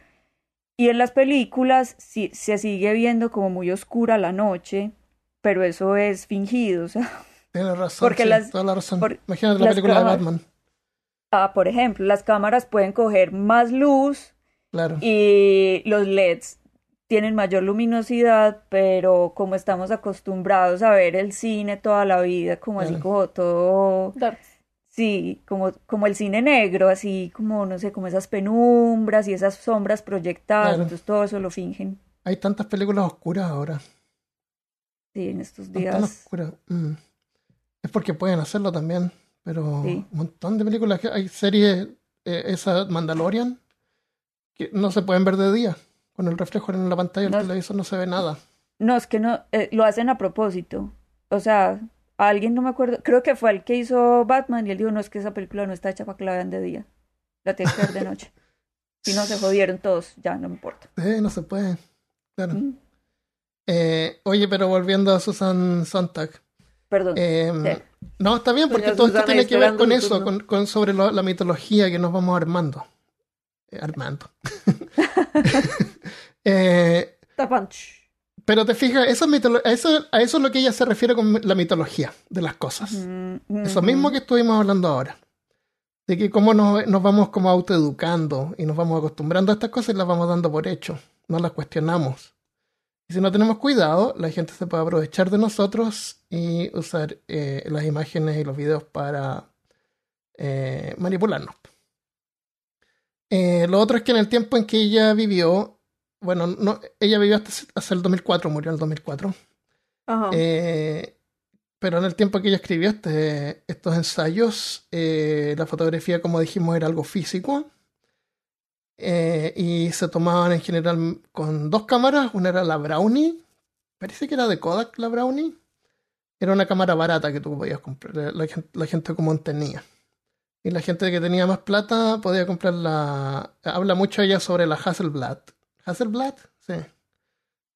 Y en las películas sí, se sigue viendo como muy oscura la noche, pero eso es fingido, o sea, Tienes razón, Porque sí, las- toda la razón. por- Imagínate la película de Batman. ah, por ejemplo, las cámaras pueden coger más luz Claro. y los LEDs tienen mayor luminosidad, pero como estamos acostumbrados a ver el cine toda la vida, como así como todo, sí, como, como el cine negro, así como, no sé, como esas penumbras y esas sombras proyectadas, Claro. entonces todo eso lo fingen, Hay tantas películas oscuras ahora. sí, en estos tan días. oscuras. Mm. Es porque pueden hacerlo también. Pero Sí. un montón de películas. que Hay series, eh, esa Mandalorian, que no se pueden ver de día. Con el reflejo en la pantalla del No. televisor no se ve nada. No, es que no, eh, lo hacen a propósito. O sea, alguien no me acuerdo, creo que fue el que hizo Batman y él dijo, no, es que esa película no está hecha para que la vean de día. La tienes que ver de noche. [LAUGHS] Si no, se jodieron todos, ya no me importa. Eh, no se puede. Claro. Mm, Eh, oye, pero volviendo a Susan Sontag. Perdón. Eh, Sí. No, está bien, porque Doña todo esto tiene que ver con eso, con, con sobre lo- la mitología que nos vamos armando. Armando. [LAUGHS] Eh, pero te fijas, eso es a, eso, a eso es lo que ella se refiere con la mitología de las cosas. Mm, Eso ujú. mismo que estuvimos hablando ahora. De que cómo nos, nos vamos como autoeducando y nos vamos acostumbrando a estas cosas y las vamos dando por hecho. No las cuestionamos. Y si no tenemos cuidado, la gente se puede aprovechar de nosotros y usar eh, las imágenes y los videos para eh, manipularnos. Eh, lo otro es que en el tiempo en que ella vivió, bueno, no, ella vivió hasta, hasta el 2004, murió en el 2004. Ajá. Eh, pero en el tiempo que ella escribió este- estos ensayos, eh, la fotografía, como dijimos, era algo físico. Y se tomaban en general con dos cámaras. Una era la Brownie. Parece que era de Kodak la Brownie. Era una cámara barata que tú podías comprar. La, la gente común tenía. Y la gente que tenía más plata podía comprar la... Habla mucho ella sobre la Hasselblad. ¿Hasselblad? Sí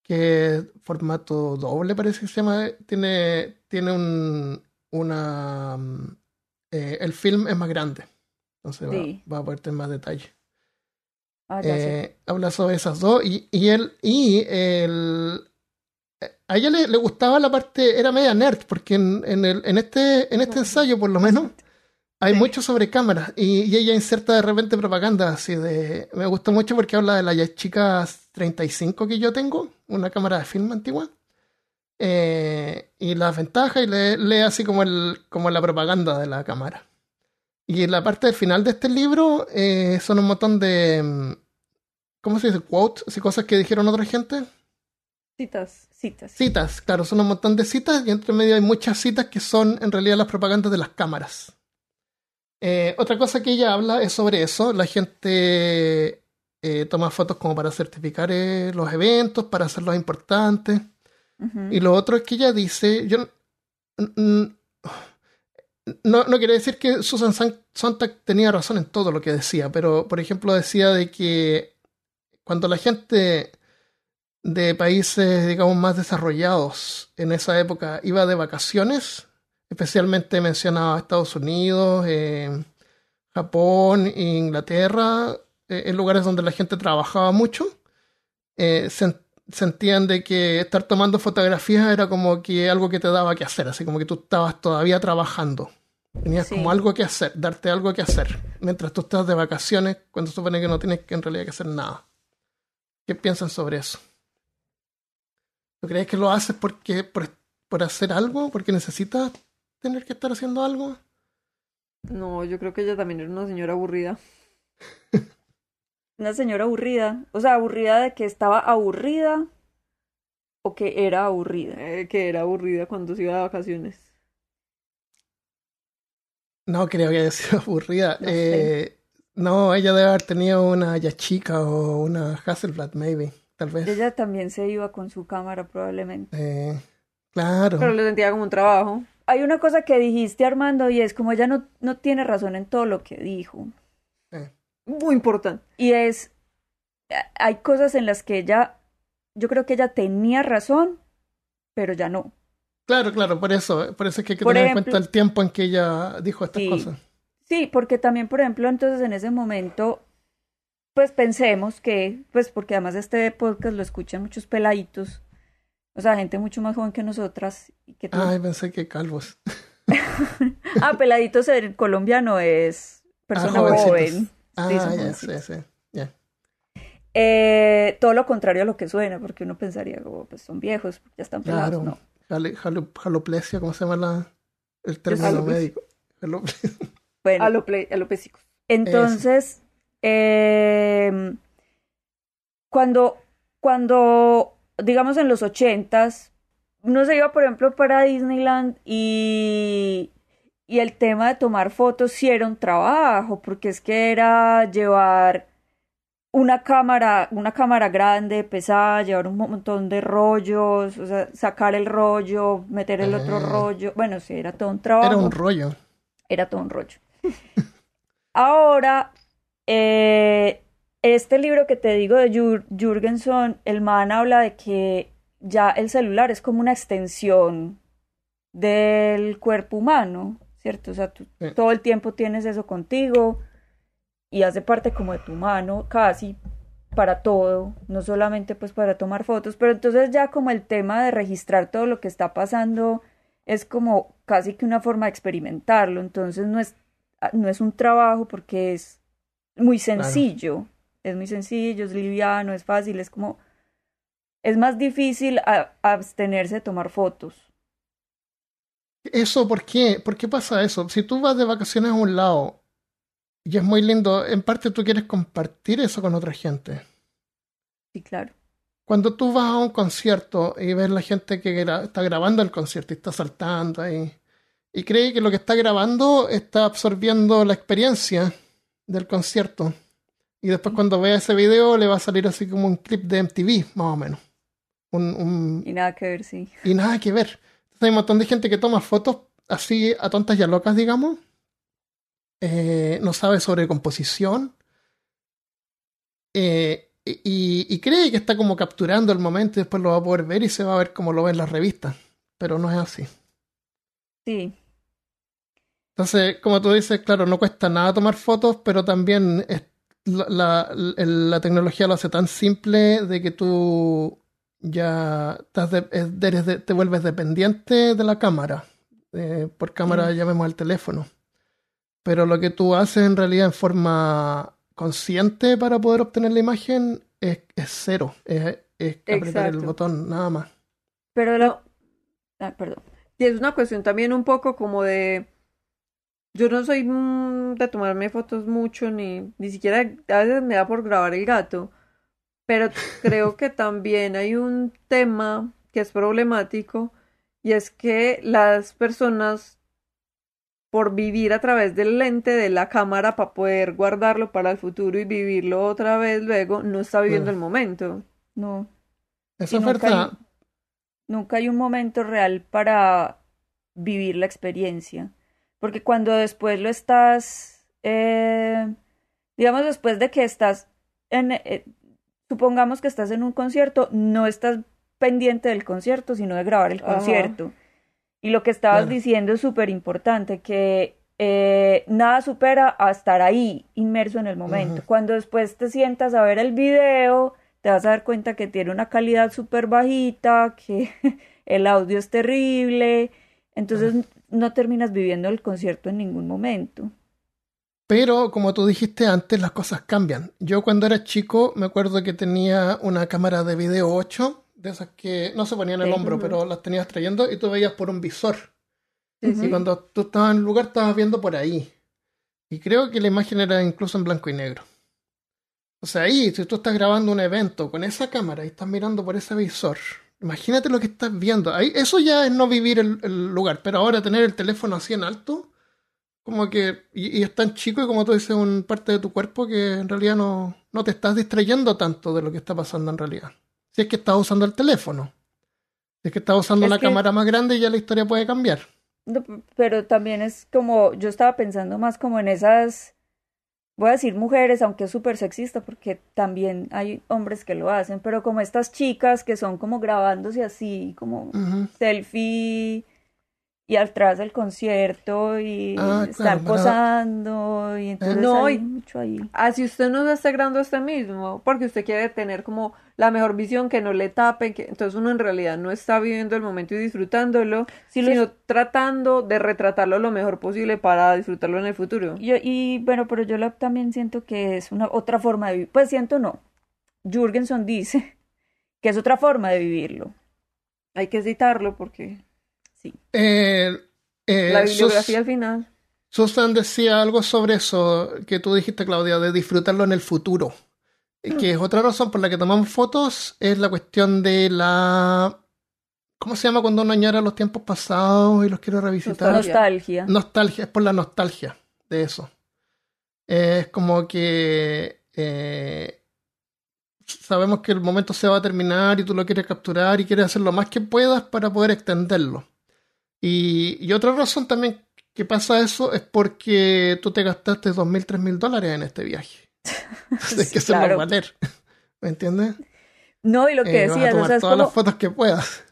que formato doble parece que se llama, tiene, tiene un, una... mm, eh, el film es más grande, entonces va- Sí. va, a poder tener más detalle. Ah. Eh, habla sobre esas dos y, y él y el eh, a ella le, le gustaba la parte era media nerd porque en, en, el, en este en este ensayo por lo menos hay Sí. mucho sobre cámaras y, y ella inserta de repente propaganda así de me gustó mucho porque habla de la Yashica 35 que yo tengo una cámara de film antigua eh, y las ventajas y lee, lee así como el como la propaganda de la cámara y en la parte del final de este libro eh, son un montón de. mm, ¿Cómo se dice? Quotes, así cosas que dijeron otra gente. Citas. Citas. Citas, claro, son un montón de citas y entre medio hay muchas citas que son en realidad las propagandas de las cámaras. Eh, otra cosa que ella habla es sobre eso. La gente eh, toma fotos como para certificar eh, los eventos, para hacerlos importantes. Y lo otro es que ella dice, yo no, no, quiere decir que Susan San- Sontag tenía razón en todo lo que decía, pero por ejemplo decía de que cuando la gente de países, digamos, más desarrollados en esa época iba de vacaciones, especialmente mencionaba Estados Unidos, eh, Japón, Inglaterra, eh, en lugares donde la gente trabajaba mucho, eh, sen- sentían de que estar tomando fotografías era como que algo que te daba que hacer, así como que tú estabas todavía trabajando. Tenías Sí. como algo que hacer, darte algo que hacer, mientras tú estás de vacaciones, cuando se supone que no tienes que en realidad que hacer nada. ¿Qué piensan sobre eso? ¿Tú crees que lo haces porque por, por hacer algo? ¿Porque necesitas tener que estar haciendo algo? No, yo creo que ella también era una señora aburrida. [LAUGHS] Una señora aburrida. O sea, aburrida de que estaba aburrida o que era aburrida. eh, que era aburrida cuando se iba de vacaciones. No creo que haya sido aburrida. No. Eh, no, ella debe haber tenido una Yashica o una Hasselblad, maybe, tal vez. Ella también se iba con su cámara probablemente. Eh, claro. Pero lo sentía como un trabajo. Hay una cosa que dijiste, Armando, y es como ella no, no tiene razón en todo lo que dijo. Eh, Muy importante. Y es, hay cosas en las que ella, yo creo que ella tenía razón, pero ya no. Claro, claro, por eso, por eso es que hay que Por tener en cuenta el tiempo en que ella dijo estas Sí. cosas. Sí, porque también, por ejemplo, entonces en ese momento, pues pensemos que, pues porque además este podcast lo escuchan muchos peladitos, o sea, gente mucho más joven que nosotras. Y que tú- Ay, pensé que calvos. [LAUGHS] Ah, peladitos en colombiano es persona jovencitos. joven. Ah, ya, sí, sí. Ya. Eh, todo lo contrario a lo que suena, porque uno pensaría, como, pues son viejos, ya están pelados. Claro. No. Jale- jalo- jaloplesia, ¿cómo se llama la, el término médico? Jaloplesia. [LAUGHS] Bueno, Alople alopésicos. Entonces, eh, cuando, cuando, digamos en los ochentas, uno se iba, por ejemplo, para Disneyland y, y el tema de tomar fotos sí era un trabajo, porque es que era llevar una cámara, una cámara grande, pesada, llevar un montón de rollos, o sea, sacar el rollo, meter el otro Ah. rollo, bueno, sí, era todo un trabajo Era un rollo. era todo un rollo. [LAUGHS] Ahora, eh, este libro que te digo de Jür- Jürgenson, el man habla de que ya el celular es como una extensión del cuerpo humano, ¿cierto? O sea, tú Sí. todo el tiempo tienes eso contigo y hace parte como de tu mano, casi para todo, no solamente pues para tomar fotos, pero entonces ya como el tema de registrar todo lo que está pasando es como casi que una forma de experimentarlo, entonces no es, ah, no es un trabajo porque es muy sencillo, es muy sencillo, es liviano, es fácil, es como, es más difícil a- abstenerse de tomar fotos. ¿Eso por qué? ¿Por qué pasa eso? Si tú vas de vacaciones a un lado y es muy lindo, en parte tú quieres compartir eso con otra gente. Sí, claro. Cuando tú vas a un concierto y ves la gente que gra- está grabando el concierto y está saltando ahí y cree que lo que está grabando está absorbiendo la experiencia del concierto y después cuando vea ese video le va a salir así como un clip de MTV, más o menos. Un, un- Y nada que ver, sí. y nada que ver. Entonces hay un montón de gente que toma fotos así a tontas y a locas, digamos. Eh, no sabe sobre composición. Eh, y, y cree que está como capturando el momento y después lo va a poder ver y se va a ver como lo ve en las revistas. Pero no es así. Sí, Entonces, como tú dices, claro, no cuesta nada tomar fotos, pero también es- la, la- tecnología lo hace tan simple de que tú ya estás de- es- eres de- te vuelves dependiente de la cámara. Eh, por cámara Mm. llamemos al teléfono. Pero lo que tú haces en realidad en forma consciente para poder obtener la imagen es, es cero. Es, es apretar el botón, nada más. pero la... No. Ah, perdón. Y es una cuestión también un poco como de... Yo no soy mm, de tomarme fotos mucho, ni, ni siquiera a veces me da por grabar el gato, Pero creo que [LAUGHS] también hay un tema que es problemático y es que las personas por vivir a través del lente de la cámara para poder guardarlo para el futuro y vivirlo otra vez luego, no está viviendo el momento. No. Esa Y nunca oferta, hay- Nunca hay un momento real para vivir la experiencia. Porque cuando después lo estás, eh, digamos, después de que estás en, eh, supongamos que estás en un concierto, no estás pendiente del concierto, sino de grabar el Ajá. concierto. Y lo que estabas diciendo es súper importante, que eh, nada supera a estar ahí, inmerso en el momento. Cuando después te sientas a ver el video, te vas a dar cuenta que tiene una calidad súper bajita, que [LAUGHS] el audio es terrible, entonces no terminas viviendo el concierto en ningún momento. Pero como tú dijiste antes, las cosas cambian. Yo cuando era chico me acuerdo que tenía una cámara de video 8, de esas que no se ponían en el Sí. hombro, pero las tenías trayendo y tú veías por un visor. Sí. Y sí. cuando tú estabas en el lugar estabas viendo por ahí. Y creo que la imagen era incluso en blanco y negro. O sea, ahí, si tú estás grabando un evento con esa cámara y estás mirando por ese visor, imagínate lo que estás viendo. Ahí, eso ya es no vivir el, el lugar, pero ahora tener el teléfono así en alto, como que, y, y es tan chico y como tú dices, un parte de tu cuerpo que en realidad no, no te estás distrayendo tanto de lo que está pasando en realidad. Si es que estás usando el teléfono. Si es que estás usando Es una que- cámara más grande, ya la historia puede cambiar. Pero también es como, yo estaba pensando más como en esas, voy a decir mujeres, aunque es súper sexista, porque también hay hombres que lo hacen, pero como estas chicas que son como grabándose así, como selfie y atrás del concierto y Ah, están claro, posando y entonces No, hay mucho ahí. Así usted no se esté grabando a usted mismo, porque usted quiere tener como la mejor visión, que no le tapen, que entonces uno en realidad no está viviendo el momento y disfrutándolo, Sí, sino tratando de retratarlo lo mejor posible para disfrutarlo en el futuro. Yo, y bueno, pero yo también siento que es una otra forma de vivir. Pues siento no. Jürgenson dice [LAUGHS] que es otra forma de vivirlo. Hay que citarlo porque Sí. Eh, eh, la bibliografía al final. Susan decía algo sobre eso que tú dijiste, Claudia, de disfrutarlo en el futuro. Eh, Que es otra razón por la que tomamos fotos, es la cuestión de la... ¿Cómo se llama cuando uno añora los tiempos pasados y los quiere revisitar? Nostalgia. Nostalgia. Nostalgia, es por la nostalgia de eso. Eh, es como que sabemos que el momento se va a terminar y tú lo quieres capturar y quieres hacer lo más que puedas para poder extenderlo. Y, y otra razón también que pasa eso es porque tú te gastaste dos mil, tres mil dólares en este viaje. [LAUGHS] [LAUGHS] Tienes que hacerlo claro. valer. ¿Me entiendes? No, y lo que Eh, vas a decías, o tomar sea, es todas como las fotos que puedas.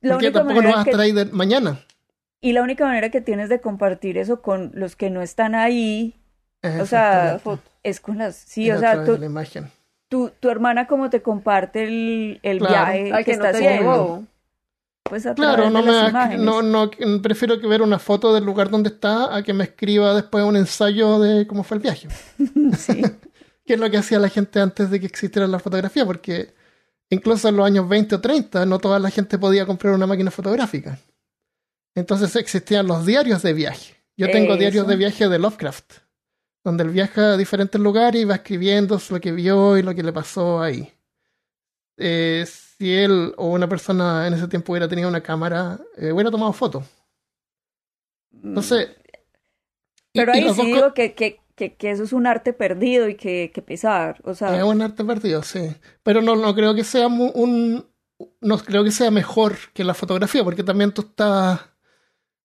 la Porque única tampoco lo vas a que- de mañana. y la única manera que tienes de compartir eso con los que no están ahí O sea, es con las, sí, Es o sea, tú- la imagen. tu, tu hermana como te comparte el, el Claro. viaje Ay, que, que no está haciendo, llegó. Pues a Claro, no de me las ha- imágenes. no, no, prefiero que ver una foto del lugar donde está a que me escriba después un ensayo de cómo fue el viaje. [LAUGHS] Sí. [LAUGHS] Que es lo que hacía la gente antes de que existiera la fotografía, porque incluso en los años 20 o 30 no toda la gente podía comprar una máquina fotográfica. Entonces existían los diarios de viaje. Yo tengo Eso. diarios de viaje de Lovecraft, donde él viaja a diferentes lugares y va escribiendo lo que vio y lo que le pasó ahí. Eh, si él o una persona en ese tiempo hubiera tenido una cámara, eh, hubiera tomado fotos. Entonces. y- Pero y ahí sí digo que, que, que, que eso es un arte perdido y que, que pesar. O sea, Es un arte perdido, sí. Pero no, no creo que sea mu- un. No creo que sea mejor que la fotografía, porque también tú estás.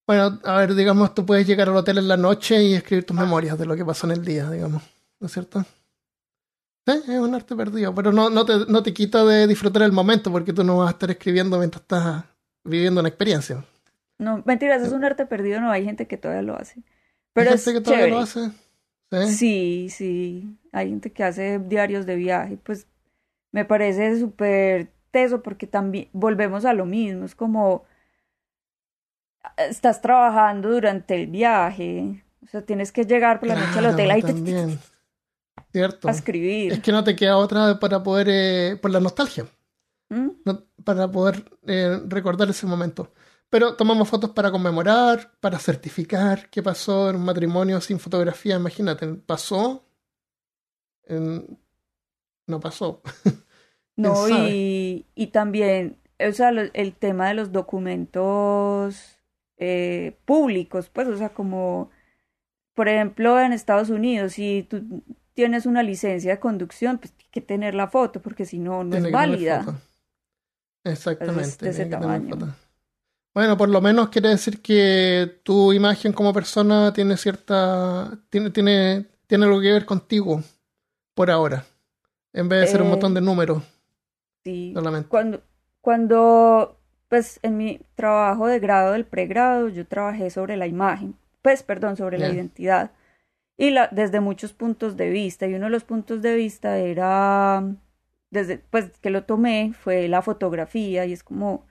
Bueno, a ver, digamos, tú puedes llegar al hotel en la noche y escribir tus memorias de lo que pasó en el día, digamos. ¿No es cierto? Sí, es un arte perdido, pero no, no, te, no te quita de disfrutar el momento, porque tú no vas a estar escribiendo mientras estás viviendo una experiencia. no, mentiras, es un arte perdido, no hay gente que todavía lo hace. Pero Hay es gente que todavía lo hace. Sí. Sí, sí, hay gente que hace diarios de viaje, pues me parece súper teso porque también volvemos a lo mismo, es como estás trabajando durante el viaje, o sea, tienes que llegar por la noche al hotel ahí te-. Cierto. a escribir. Es que no te queda otra para poder, eh, por la nostalgia. ¿Mm? no- para poder eh, recordar ese momento. Pero tomamos fotos para conmemorar, para certificar qué pasó en un matrimonio sin fotografía. Imagínate, pasó, en- no pasó. [LAUGHS] No, y, y también, o sea, lo- el tema de los documentos eh, públicos, pues, o sea, como, por ejemplo, en Estados Unidos, si tú tienes una licencia de conducción, pues tienes que tener la foto, porque si no, no Tiene es válida. foto. Exactamente. Es de ese tamaño. foto. Bueno, por lo menos quiere decir que tu imagen como persona tiene cierta. tiene, tiene, tiene algo que ver contigo por ahora. En vez de ser un Eh, montón de números Sí. solamente. Cuando, cuando, pues en mi trabajo de grado del pregrado, yo trabajé sobre la imagen, pues, perdón, sobre la identidad, y la, desde muchos puntos de vista, y uno de los puntos de vista era, desde, pues, que lo tomé, fue la fotografía, y es como,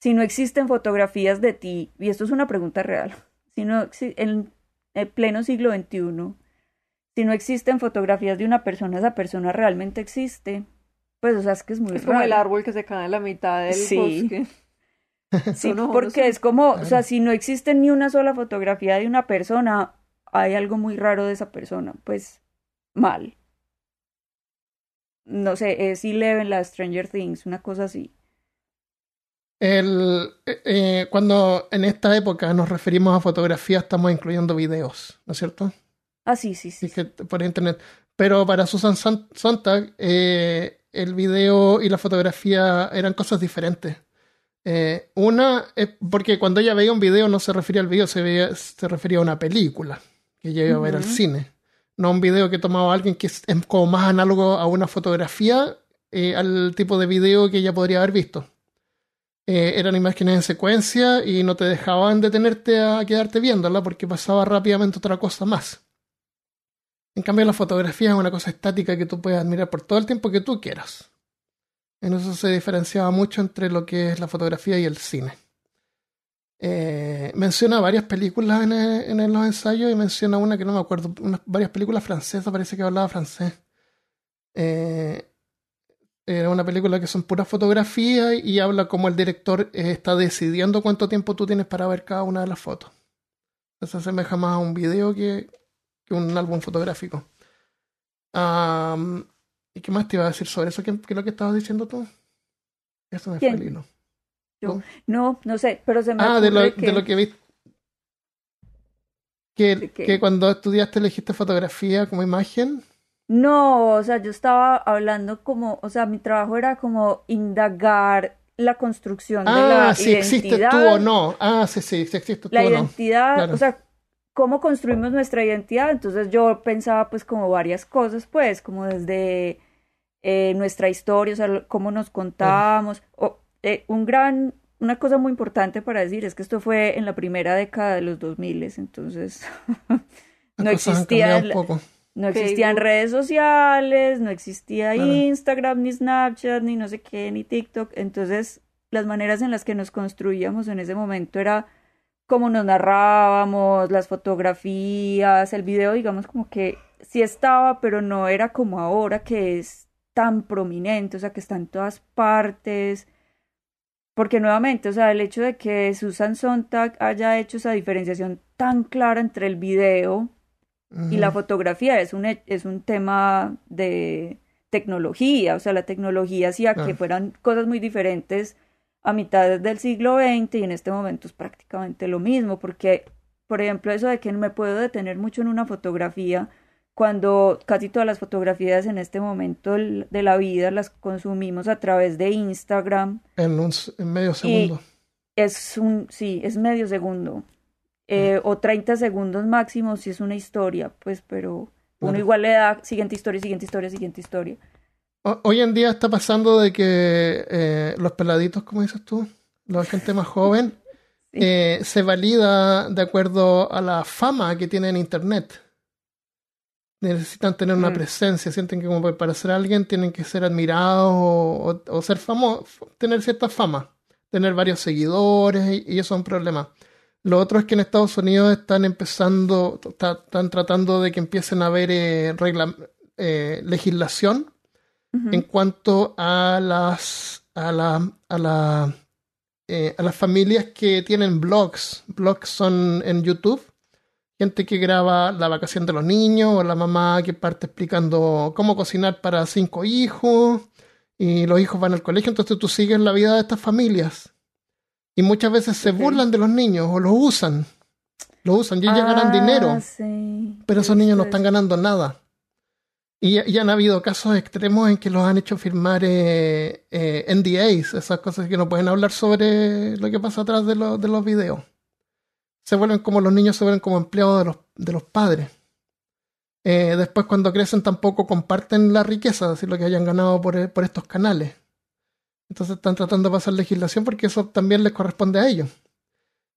si no existen fotografías de ti, y esto es una pregunta real, [LAUGHS] si no, exi- en el pleno siglo XXI, si no existen fotografías de una persona, esa persona realmente existe. Pues, o sea, es que es muy Es como el árbol que se cae en la mitad del Sí. bosque. [LAUGHS] Sí, No, no, no porque sé. es como, o sea, si no existe ni una sola fotografía de una persona, hay algo muy raro de esa persona, pues mal. No sé, es Eleven, la Stranger Things, una cosa así. El, eh, cuando en esta época nos referimos a fotografía, estamos incluyendo videos, ¿no es cierto? Ah, sí, sí, sí. Que por internet. Pero para Susan Son- Sontag, eh, el video y la fotografía eran cosas diferentes. Eh, una es porque cuando ella veía un video no se refería al video, se, veía- se refería a una película que ella iba a ver al cine. No un video que tomaba alguien que es, como más análogo a una fotografía eh, al tipo de video que ella podría haber visto. Eh, eran imágenes en secuencia y no te dejaban detenerte a quedarte viéndola porque pasaba rápidamente otra cosa más. En cambio, la fotografía es una cosa estática que tú puedes admirar por todo el tiempo que tú quieras. En eso se diferenciaba mucho entre lo que es la fotografía y el cine. Eh, menciona varias películas en, eh, en los ensayos y menciona una que no me acuerdo, unas, varias películas francesas, parece que hablaba francés. Eh, era una película que son puras fotografías y habla como el director eh, está decidiendo cuánto tiempo tú tienes para ver cada una de las fotos. Se asemeja más a un video que, que un álbum fotográfico. Am, ¿Y qué más te iba a decir sobre eso? ¿Qué, qué es lo que estabas diciendo tú? Eso me fue ¿Quién? el hilo. No, no sé, pero se me Ah, de lo, que... de lo que viste. Que, que cuando estudiaste elegiste fotografía como imagen. No, o sea, yo estaba hablando como, o sea, mi trabajo era como indagar la construcción de Ah, la si existes tú identidad. o no. Ah, sí, sí, si existes tú la o no. identidad, Claro. o sea, cómo construimos nuestra identidad. Entonces yo pensaba pues como varias cosas, pues, como desde eh, nuestra historia, o sea, cómo nos contamos. O, eh, un gran, una cosa muy importante para decir es que esto fue en la primera década de los 2000, entonces [LAUGHS] no existía no existían redes sociales, no existía Claro. Instagram, ni Snapchat, ni no sé qué, ni TikTok. Entonces, las maneras en las que nos construíamos en ese momento era cómo nos narrábamos, las fotografías, el video, digamos, como que sí estaba, pero no era como ahora que es tan prominente, o sea, que está en todas partes. Porque nuevamente, o sea, el hecho de que Susan Sontag haya hecho esa diferenciación tan clara entre el video y la fotografía es un, es un tema de tecnología, o sea, la tecnología hacía que fueran cosas muy diferentes a mitad del siglo XX y en este momento es prácticamente lo mismo, porque, por ejemplo, eso de que no me puedo detener mucho en una fotografía, cuando casi todas las fotografías en este momento de la vida las consumimos a través de Instagram, En, un, en medio segundo. es un, sí, es medio segundo. Eh, o 30 segundos máximo si es una historia, pues, pero uno igual le da siguiente historia, siguiente historia, siguiente historia. Ho- Hoy en día está pasando de que eh, los peladitos, como dices tú, la gente más joven, [LAUGHS] Sí. eh, se valida de acuerdo a la fama que tiene en Internet. Necesitan tener una Mm. presencia, sienten que como para ser alguien tienen que ser admirados o, o- o ser famosos, tener cierta fama, tener varios seguidores y, y eso es un problema. Lo otro es que en Estados Unidos están empezando, están tratando de que empiecen a haber eh, regla- eh, legislación en cuanto a las a la, a la eh, a las familias que tienen blogs. Blogs son en YouTube. Gente que graba la vacación de los niños o la mamá que parte explicando cómo cocinar para cinco hijos y los hijos van al colegio, entonces tú sigues la vida de estas familias. Y muchas veces se burlan de los niños o los usan. Los usan y ellos ganan Ah, dinero, sí. pero esos niños no están ganando nada. Y, y han habido casos extremos en que los han hecho firmar eh, eh, NDAs, esas cosas que no pueden hablar sobre lo que pasa atrás de, de los videos. Se vuelven como los niños se vuelven como empleados de los, de los padres. Eh, después cuando crecen tampoco comparten la riqueza, así lo que hayan ganado por, eh, por estos canales. Entonces están tratando de pasar legislación porque eso también les corresponde a ellos.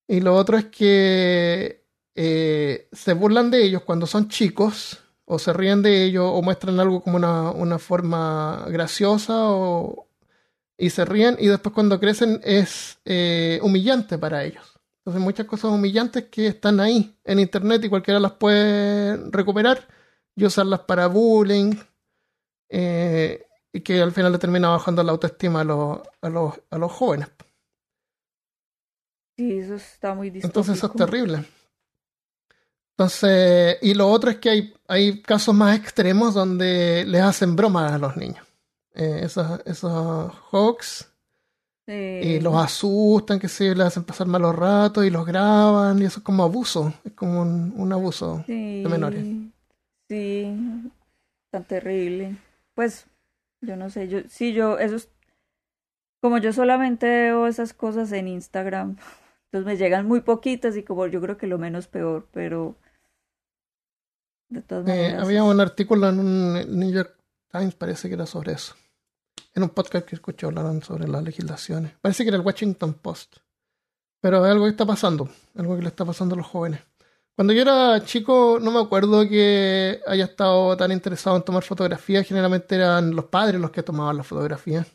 Y lo otro es que eh, se burlan de ellos cuando son chicos, o se ríen de ellos, o muestran algo como una, una forma graciosa, o, y se ríen, y después cuando crecen es humillante para ellos. Entonces muchas cosas humillantes que están ahí en internet y cualquiera las puede recuperar y usarlas para bullying, eh, y que al final le termina bajando la autoestima a los, a los, a los jóvenes. Sí, eso está muy Entonces eso es distópico. terrible. Entonces, y lo otro es que hay, hay casos más extremos donde les hacen bromas a los niños. Eh, esos, esos hoax Sí. y los asustan, que se les hacen pasar malos ratos y los graban y eso es como abuso, es como un, un abuso. Sí, menores. Sí, tan terrible. Pues, yo no sé, yo, sí, yo, eso es, como yo solamente veo esas cosas en Instagram, [LAUGHS] entonces me llegan muy poquitas y como yo creo que lo menos peor, pero de todas Eh, maneras. había un artículo en un New York Times, parece que era sobre eso. En un podcast que escuché hablaron sobre las legislaciones. Parece que era el Washington Post. Pero es algo que está pasando, algo que le está pasando a los jóvenes. Cuando yo era chico, no me acuerdo que haya estado tan interesado en tomar fotografías. Generalmente eran los padres los que tomaban las fotografías.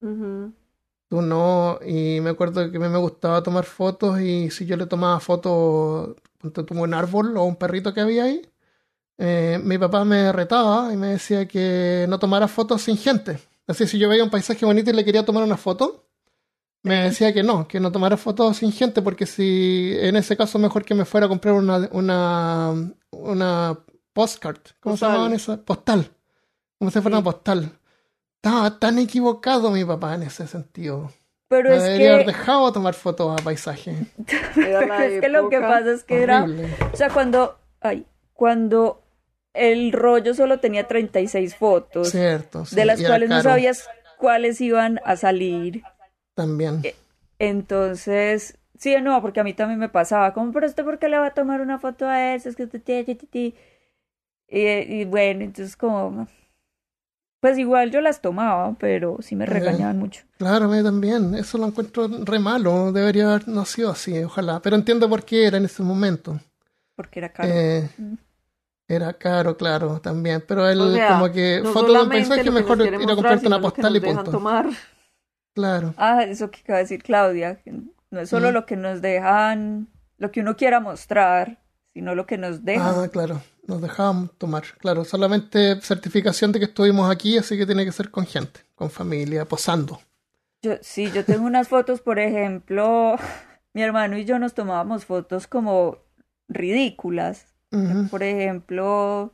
Tú no, y me acuerdo que a mí me gustaba tomar fotos y si yo le tomaba fotos, tú, un árbol o un perrito que había ahí, eh, mi papá me retaba y me decía que no tomara fotos sin gente. Así si yo veía un paisaje bonito y le quería tomar una foto, me decía que no, que no tomara fotos sin gente porque si en ese caso mejor que me fuera a comprar una, una, una postcard, ¿cómo se Postal. llamaban esas? Postal, como si fuera Sí. una postal. Estaba tan equivocado mi papá en ese sentido. Pero Me es debería haber que, dejado tomar fotos a [LAUGHS] la [LAUGHS] es que lo que pasa es que era, o sea, cuando, ay, cuando el rollo solo tenía 36 fotos, Cierto. sí, de las cuales no sabías cuáles iban a salir. También. Eh, Entonces, sí, no, porque a mí también me pasaba, como, pero usted por qué le va a tomar una foto a eso, es que ti". Y, y bueno, entonces como, pues igual yo las tomaba, pero sí me Ajá. regañaban mucho. Claro, a también. Eso lo encuentro re malo. Debería haber nacido así, ojalá. Pero entiendo por qué era en ese momento. Porque era caro. Eh, Mm. Era caro, claro, también. Pero él, O sea, como que no foto de un lo que mejor ir a comprarte una postal y punto. tomar. Claro. Ah, eso que acaba de decir Claudia, que no es solo Mm. lo que nos dejan, lo que uno quiera mostrar, sino lo que nos dejan. Ah, claro. Nos dejábamos tomar. Claro, solamente certificación de que estuvimos aquí, así que tiene que ser con gente, con familia, posando. Yo, sí, yo tengo unas fotos, por ejemplo, [LAUGHS] mi hermano y yo nos tomábamos fotos como ridículas. Por ejemplo,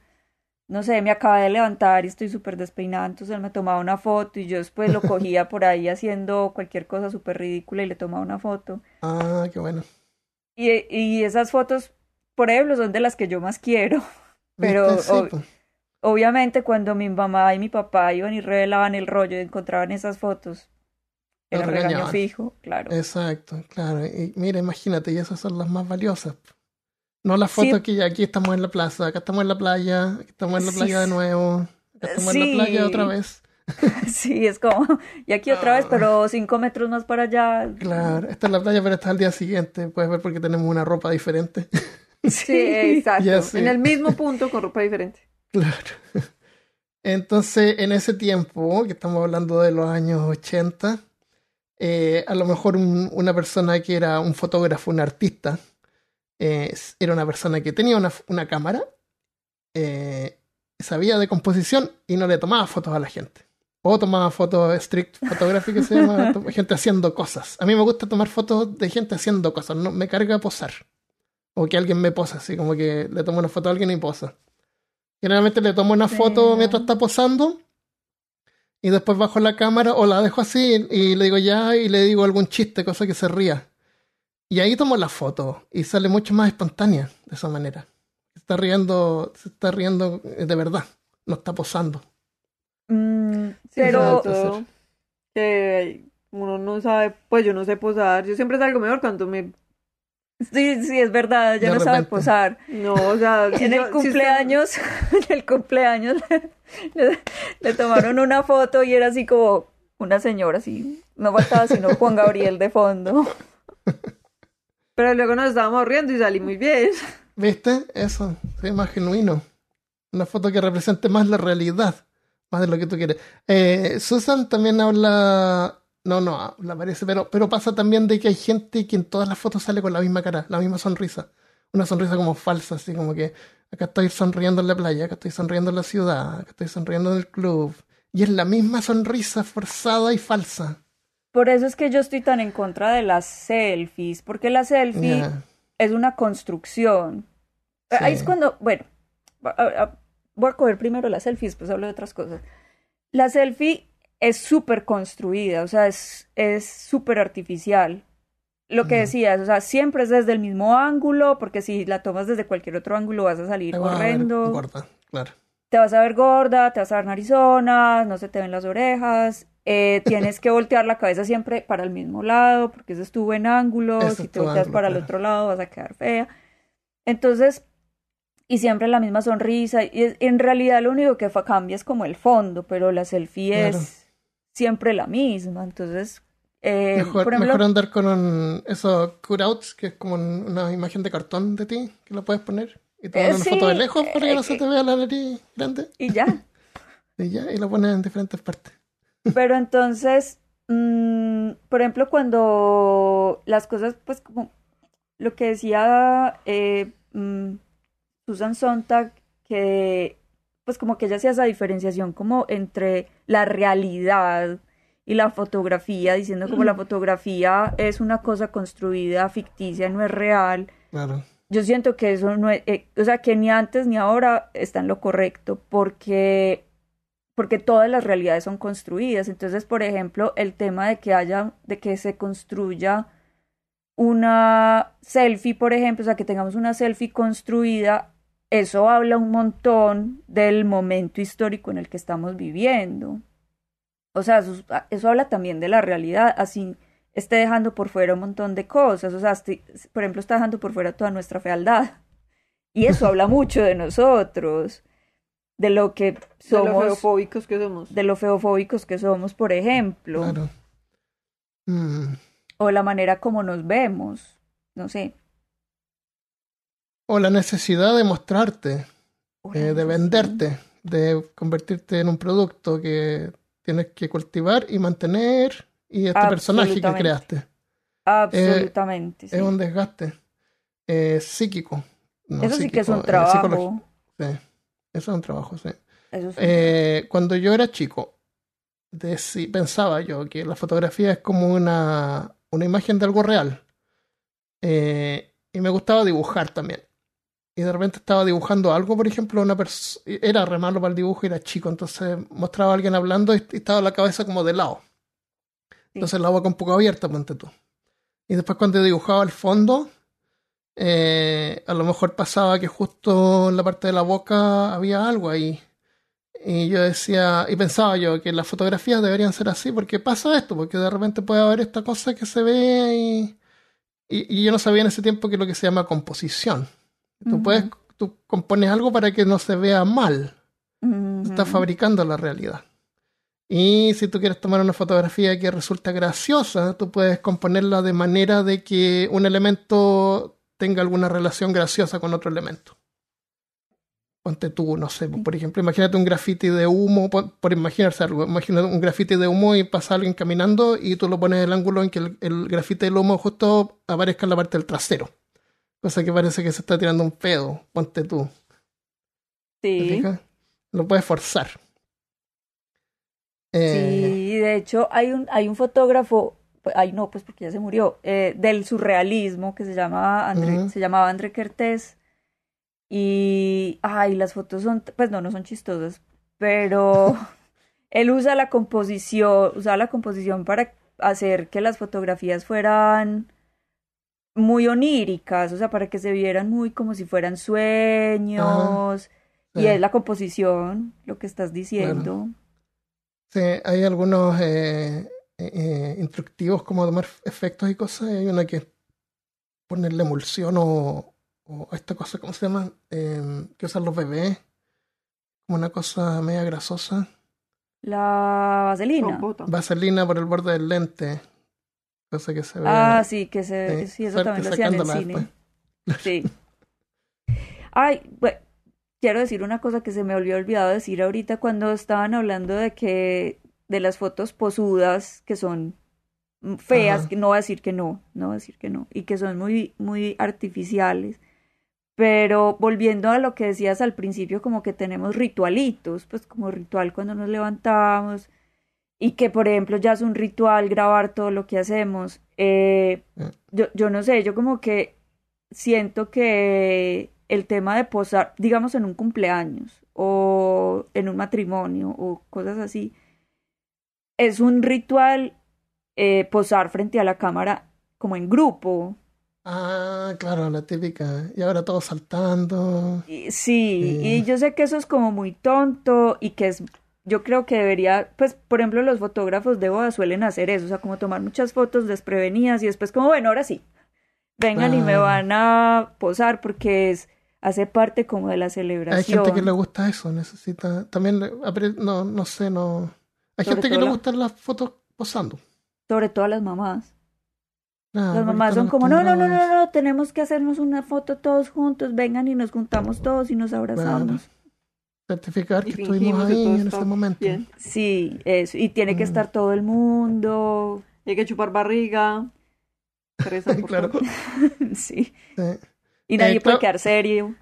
no sé, me acabé de levantar y estoy súper despeinada, entonces él me tomaba una foto y yo después lo cogía por ahí haciendo cualquier cosa súper ridícula y le tomaba una foto. Ah, qué bueno. Y, y esas fotos, por ejemplo, son de las que yo más quiero. [LAUGHS] Pero ¿Viste? Sí, ob- pues. obviamente cuando mi mamá y mi papá iban y revelaban el rollo y encontraban esas fotos, era regaño fijo, claro. Exacto, claro. Y mira, imagínate, y esas son las más valiosas. No las Sí. fotos que ya aquí estamos en la plaza, acá estamos en la playa, aquí estamos en la Sí. playa de nuevo, acá estamos en la playa otra vez. [LAUGHS] Sí, es como, y aquí otra vez, Ah. pero cinco metros más para allá. Claro, esta es la playa, pero está al día siguiente. Puedes ver porque tenemos una ropa diferente. [LAUGHS] Sí, [LAUGHS] exacto. En el mismo punto con ropa diferente. Claro. Entonces, en ese tiempo, que estamos hablando de los años 80, eh, a lo mejor un- una persona que era un fotógrafo, un artista, eh, era una persona que tenía una, una cámara, eh, sabía de composición y no le tomaba fotos a la gente. O tomaba fotos strict photography, que se llama, [LAUGHS] gente haciendo cosas. A mí me gusta tomar fotos de gente haciendo cosas, no me carga posar. O que alguien me posa, así como que le tomo una foto a alguien y posa. Generalmente le tomo una foto mientras está posando y después bajo la cámara o la dejo así y le digo ya y le digo algún chiste, cosa que se ría. Y ahí tomo la foto y sale mucho más espontánea de esa manera. Se está riendo, se está riendo de verdad, no está posando. Mm, Sí, pero. Que uno no sabe, pues yo no sé posar. Yo siempre salgo mejor cuando me. sí, sí, es verdad, ya De no sabe posar. No, o sea. [LAUGHS] si En yo- el si cumpleaños, [LAUGHS] en el cumpleaños le, [LAUGHS] le- le tomaron una foto y era así como una señora así, no faltaba sino Juan Gabriel de fondo. Pero luego nos estábamos riendo y salí muy bien. [LAUGHS] ¿Viste? Eso, sí, más genuino. Una foto que represente más la realidad, más de lo que tú quieres. Eh, Susan también habla, no, no, habla parece, pero, pero pasa también de que hay gente que en todas las fotos sale con la misma cara, la misma sonrisa. Una sonrisa como falsa, así como que acá estoy sonriendo en la playa, acá estoy sonriendo en la ciudad, acá estoy sonriendo en el club. Y es la misma sonrisa forzada y falsa. Por eso es que yo estoy tan en contra de las selfies, porque la selfie es una construcción. Sí. Ahí es cuando, bueno, voy a coger primero la selfie, después hablo de otras cosas. La selfie es súper construida, o sea, es es súper artificial. Lo que decías, o sea, siempre es desde el mismo ángulo, porque si la tomas desde cualquier otro ángulo vas a salir Te a corriendo, gorda, claro. te vas a ver gorda, te vas a ver narizonas, no se te ven las orejas, eh, tienes que voltear la cabeza siempre para el mismo lado, porque ese es tu buen ángulo, Ese si te volteas ángulo, para el otro lado vas a quedar fea. Entonces, y siempre la misma sonrisa, y es- en realidad lo único que cambia es como el fondo, pero la selfie Claro. es siempre la misma, entonces, eh, Mejor, por ejemplo, mejor andar con un, esos cutouts, que es como un- una imagen de cartón de ti, que lo puedes poner. Y te Eh, una sí, foto de lejos para que eh, no se te vea la nariz grande. y ya. [LAUGHS] Y ya, y lo pones en diferentes partes. Pero entonces, mm, por ejemplo, cuando las cosas, pues como lo que decía eh, mm, Susan Sontag, que pues como que ella hacía esa diferenciación como entre la realidad y la fotografía, diciendo como la fotografía es una cosa construida, ficticia, no es real. Claro. Yo siento que eso no es, eh, o sea, que ni antes ni ahora está en lo correcto, porque, porque todas las realidades son construidas. Entonces, por ejemplo, el tema de que haya, de que se construya una selfie, por ejemplo, o sea, que tengamos una selfie construida, eso habla un montón del momento histórico en el que estamos viviendo. O sea, eso, habla también de la realidad, así esté dejando por fuera un montón de cosas, o sea, por ejemplo, está dejando por fuera toda nuestra fealdad. Y eso habla mucho de nosotros, de lo que De lo somos, feofóbicos que somos. de lo feofóbicos que somos, por ejemplo, Claro. Mm. o la manera como nos vemos, no sé. O la necesidad de mostrarte, eh, de venderte, de convertirte en un producto que tienes que cultivar y mantener. Y este personaje que creaste Absolutamente, sí. es un desgaste eh, psíquico. no Eso sí que es un trabajo. Sí, eso es un trabajo, sí. Eso. Eh, cuando yo era chico, deci- pensaba yo que la fotografía es como una, una imagen de algo real. Eh, y me gustaba dibujar también. Y de repente estaba dibujando algo, por ejemplo, una persona. Era re malo para el dibujo, era chico, entonces mostraba a alguien hablando y, y estaba la cabeza como de lado. Entonces la boca un poco abierta, ponte tú. Y después cuando dibujaba el fondo, eh, a lo mejor pasaba que justo en la parte de la boca había algo ahí. Y yo decía, y pensaba yo que las fotografías deberían ser así, porque pasa esto, porque de repente puede haber esta cosa que se ve y, y, y yo no sabía en ese tiempo que es lo que se llama composición. Tú puedes, tú compones algo para que no se vea mal. Estás fabricando la realidad. Y si tú quieres tomar una fotografía que resulta graciosa, tú puedes componerla de manera de que un elemento tenga alguna relación graciosa con otro elemento. Ponte tú, no sé, por ejemplo, imagínate un graffiti de humo, por, por imaginarse algo, imagínate un graffiti de humo y pasa alguien caminando y tú lo pones en el ángulo en que el, el grafiti del humo justo aparezca en la parte del trasero. Cosa que parece que se está tirando un pedo, ponte tú. ¿Te Sí. fijas? Lo puedes forzar. Eh, Sí, de hecho hay un, hay un fotógrafo, pues, ay no, pues porque ya se murió, eh, del surrealismo que se llama André, Ujú. se llamaba André Kertész y ay, las fotos son, pues no, no son chistosas, pero [LAUGHS] él usa la composición, usa la composición para hacer que las fotografías fueran muy oníricas, o sea, para que se vieran muy como si fueran sueños. Y es la composición, lo que estás diciendo. Sí, hay algunos eh, eh, instructivos como tomar efectos y cosas. Hay una que ponerle emulsión o, o esta cosa, ¿cómo se llama? Em, que usan los bebés. Como una cosa media grasosa. La vaselina. Vaselina por el borde del lente. Cosa que se ve. Ah, sí, que se. Sí, eso también lo hacían en el cine. Sí. [LAUGHS] Ay, bueno, quiero decir una cosa que se me olvidó olvidado decir ahorita cuando estaban hablando de que. De las fotos posudas que son feas, que no voy a decir que no, no voy a decir que no, y que son muy, muy artificiales. Pero volviendo a lo que decías al principio, como que tenemos ritualitos, pues como ritual cuando nos levantamos, y que por ejemplo ya es un ritual grabar todo lo que hacemos. Eh, mm. yo, yo no sé, yo como que siento que el tema de posar, digamos en un cumpleaños o en un matrimonio o cosas así, es un ritual eh, posar frente a la cámara como en grupo. Ah, claro, la típica. Y ahora todos saltando. sí, y yo sé que eso es como muy tonto y que es yo creo que debería, pues, por ejemplo, los fotógrafos de boda suelen hacer eso, o sea, como tomar muchas fotos desprevenidas y después como, bueno, ahora sí, vengan y me van a posar porque es hace parte como de la celebración. Hay gente que le gusta eso, necesita, también, no, no sé, no, hay gente que le gustan las fotos posando. Sobre todo a las mamás. Ah, las mamás son como, no, no, no, no, no, tenemos que hacernos una foto todos juntos, vengan y nos juntamos todos y nos abrazamos certificar que estuvimos ahí en ese momento. Sí, eso. Y tiene que mm. estar todo el mundo. hay que chupar barriga. [LAUGHS] claro. [LAUGHS] sí. Y nadie eh, puede quedar serio.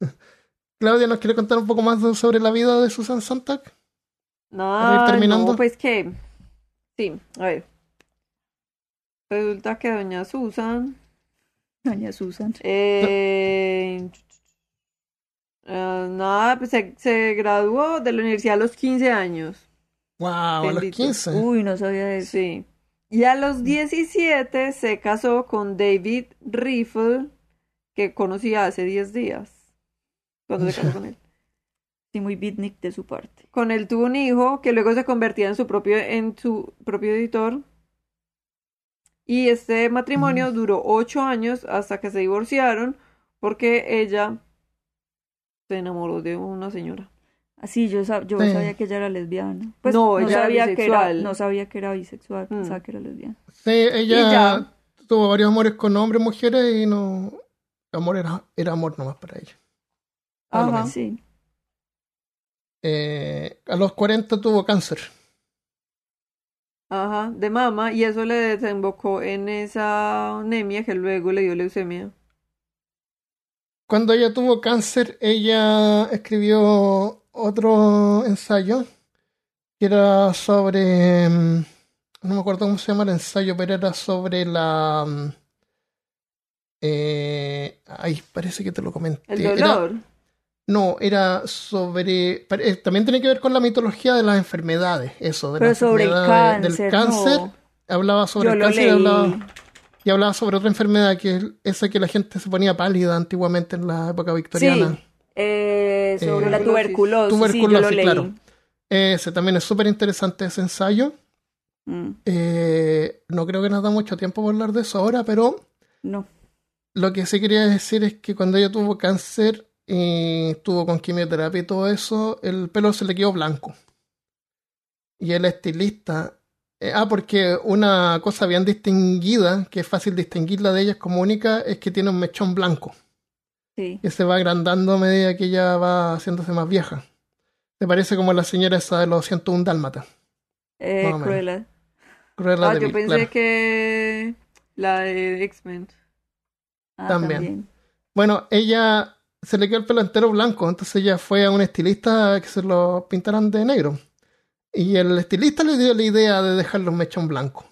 [LAUGHS] Claudia, ¿nos quiere contar un poco más sobre la vida de Susan Sontag? No, terminando? pues que... Sí, a ver. Resulta que doña Susan... Doña Susan. Eh... Uh, nada, pues se, graduó de la universidad a los 15 años. Wow, a los 15. Uy, no sabía eso. Sí. Y a los 17 se casó con David Riffle, que conocía hace 10 días. Cuando se casó [LAUGHS] con él. Sí, muy beatnik de su parte. Con él tuvo un hijo que luego se convertía en su propio, en su propio editor. Y este matrimonio duró 8 años hasta que se divorciaron porque ella se enamoró de una señora. Así, yo, yo sabía que ella era lesbiana. Pues, no, ella sabía era bisexual. Que era, no sabía que era bisexual, mm. pensaba que era lesbiana. Sí, ella tuvo varios amores con hombres, mujeres y no... Amor era, era amor nomás para ella. Ajá, sí. Eh, a los 40 tuvo cáncer. Ajá, de mama, y eso le desembocó en esa anemia que luego le dio leucemia. Cuando ella tuvo cáncer, ella escribió otro ensayo que era sobre, mm, no me acuerdo cómo se llama el ensayo, pero era sobre la... Mm, eh, ay, parece que te lo comenté. ¿El dolor? No, era sobre... Eh, también tiene que ver con la mitología de las enfermedades, eso, de pero sobre el cáncer, del cáncer. Hablaba sobre el cáncer, hablaba y hablaba sobre otra enfermedad que es esa que la gente se ponía pálida antiguamente en la época victoriana. Sí, eh, sobre la tuberculosis. Tuberculosis, claro. Ese también es súper interesante ese ensayo. Mm. Eh, no creo que nos da mucho tiempo para hablar de eso ahora, pero no. Lo que sí quería decir es que cuando ella tuvo cáncer y estuvo con quimioterapia y todo eso, el pelo se le quedó blanco. Y el estilista eh, ah, porque una cosa bien distinguida, que es fácil distinguirla de ella como única, es que tiene un mechón blanco. Sí. Que se va agrandando a medida que ella va haciéndose más vieja. Se parece como la señora esa de los 101 dálmatas. Eh, Cruella. Cruella ah, yo pensé que la de X-Men. Ah, también. Bueno, ella se le quedó el pelo entero blanco, entonces ella fue a un estilista que se lo pintaran de negro. Y el estilista le dio la idea de dejar los mechón blanco.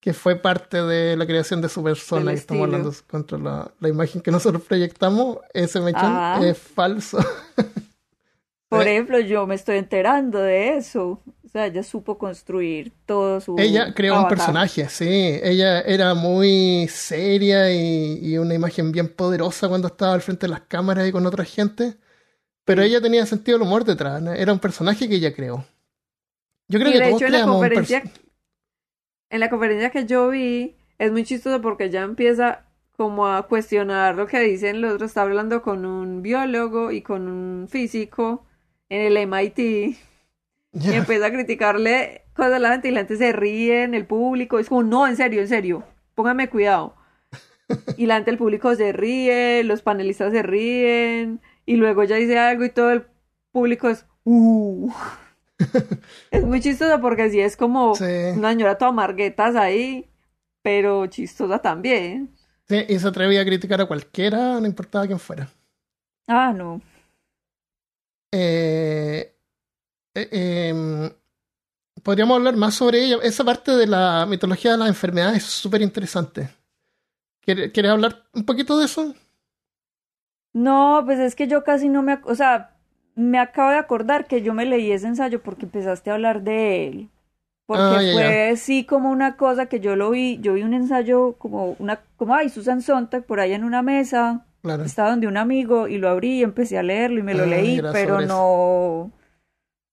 Que fue parte de la creación de su persona. Y estamos hablando contra la, la, imagen que nosotros proyectamos. Ese mechón es falso. [LAUGHS] Por ejemplo, yo me estoy enterando de eso. O sea, ella supo construir todo su Ella creó un personaje, sí. Ella era muy seria y, y una imagen bien poderosa cuando estaba al frente de las cámaras y con otra gente. Pero ella tenía sentido del humor detrás. ¿no? Era un personaje que ella creó. Yo creo Y que de todos hecho en la conferencia, en la conferencia que yo vi, es muy chistoso porque ya empieza como a cuestionar lo que dicen los otros. Está hablando con un biólogo y con un físico en el MIT. Y Ya. empieza a criticarle cosas a la gente y la gente se ríe en el público. Es como, no, en serio, en serio, póngame cuidado. Y la gente del público se ríe, los panelistas se ríen, y luego ella dice algo y todo el público es, uh. [LAUGHS] Es muy chistoso porque sí es como Sí. una señora toda marguetas ahí, pero chistosa también. Sí, y se atrevía a criticar a cualquiera, no importaba quién fuera. Ah, no. Eh, eh, em, podríamos hablar más sobre ella. Esa parte de la mitología de las enfermedades es súper interesante. ¿Quieres quieres hablar un poquito de eso? No, pues es que yo casi no me, o sea, me acabo de acordar que yo me leí ese ensayo porque empezaste a hablar de él. Porque Ah, fue sí como una cosa que yo lo vi, yo vi un ensayo como una, como ay, Susan Sontag por ahí en una mesa, Claro. estaba donde un amigo y lo abrí y empecé a leerlo y me lo Ah, leí, pero no,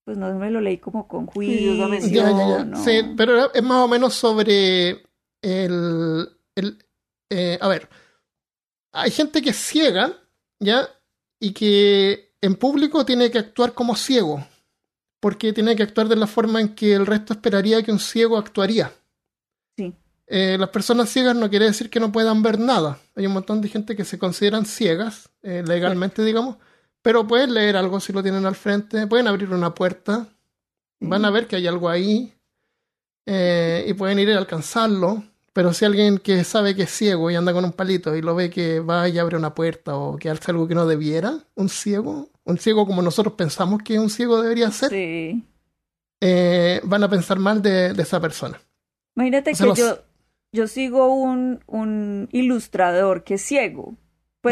pues no me lo leí como con juicio, Ya, ya, ya. no. Sí, pero es más o menos sobre el... el eh, a ver, hay gente que es ciega, ¿ya? Y que en público tiene que actuar como ciego, porque tiene que actuar de la forma en que el resto esperaría que un ciego actuaría. Sí. Eh, las personas ciegas no quiere decir que no puedan ver nada. Hay un montón de gente que se consideran ciegas, eh, legalmente, digamos, pero pueden leer algo si lo tienen al frente, pueden abrir una puerta, van a ver que hay algo ahí eh, y pueden ir a alcanzarlo. Pero si alguien que sabe que es ciego y anda con un palito y lo ve que va y abre una puerta o que hace algo que no debiera, un ciego, un ciego como nosotros pensamos que un ciego debería ser, Sí. eh, van a pensar mal de, de esa persona. Imagínate O sea, que los- yo, yo sigo un, un ilustrador que es ciego.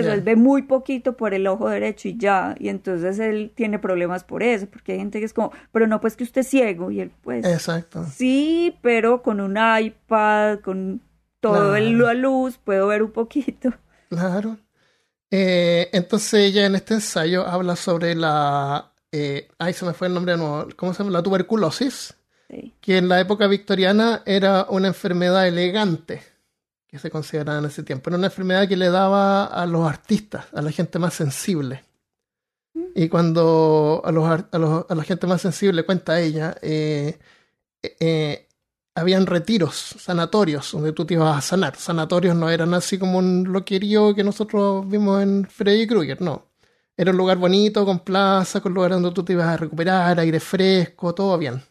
Pues él ve muy poquito por el ojo derecho y ya. Y entonces él tiene problemas por eso. Porque hay gente que es como, pero no, pues que usted es ciego. Y él, pues, Exacto. sí, pero con un iPad, con todo el Claro. la luz, puedo ver un poquito. Claro. Eh, entonces ella en este ensayo habla sobre la... eh, ay, se me fue el nombre de nuevo. ¿Cómo se llama? La tuberculosis, Sí. que en la época victoriana era una enfermedad elegante, que se consideraba en ese tiempo. Era una enfermedad que le daba a los artistas, a la gente más sensible. Y cuando a, los, a, los- a la gente más sensible, cuenta ella, eh, eh, eh, habían retiros, sanatorios, donde tú te ibas a sanar. Sanatorios no eran así como un loquerío que nosotros vimos en Freddy Krueger, no. Era un lugar bonito, con plaza, con lugar donde tú te ibas a recuperar, aire fresco, todo bien.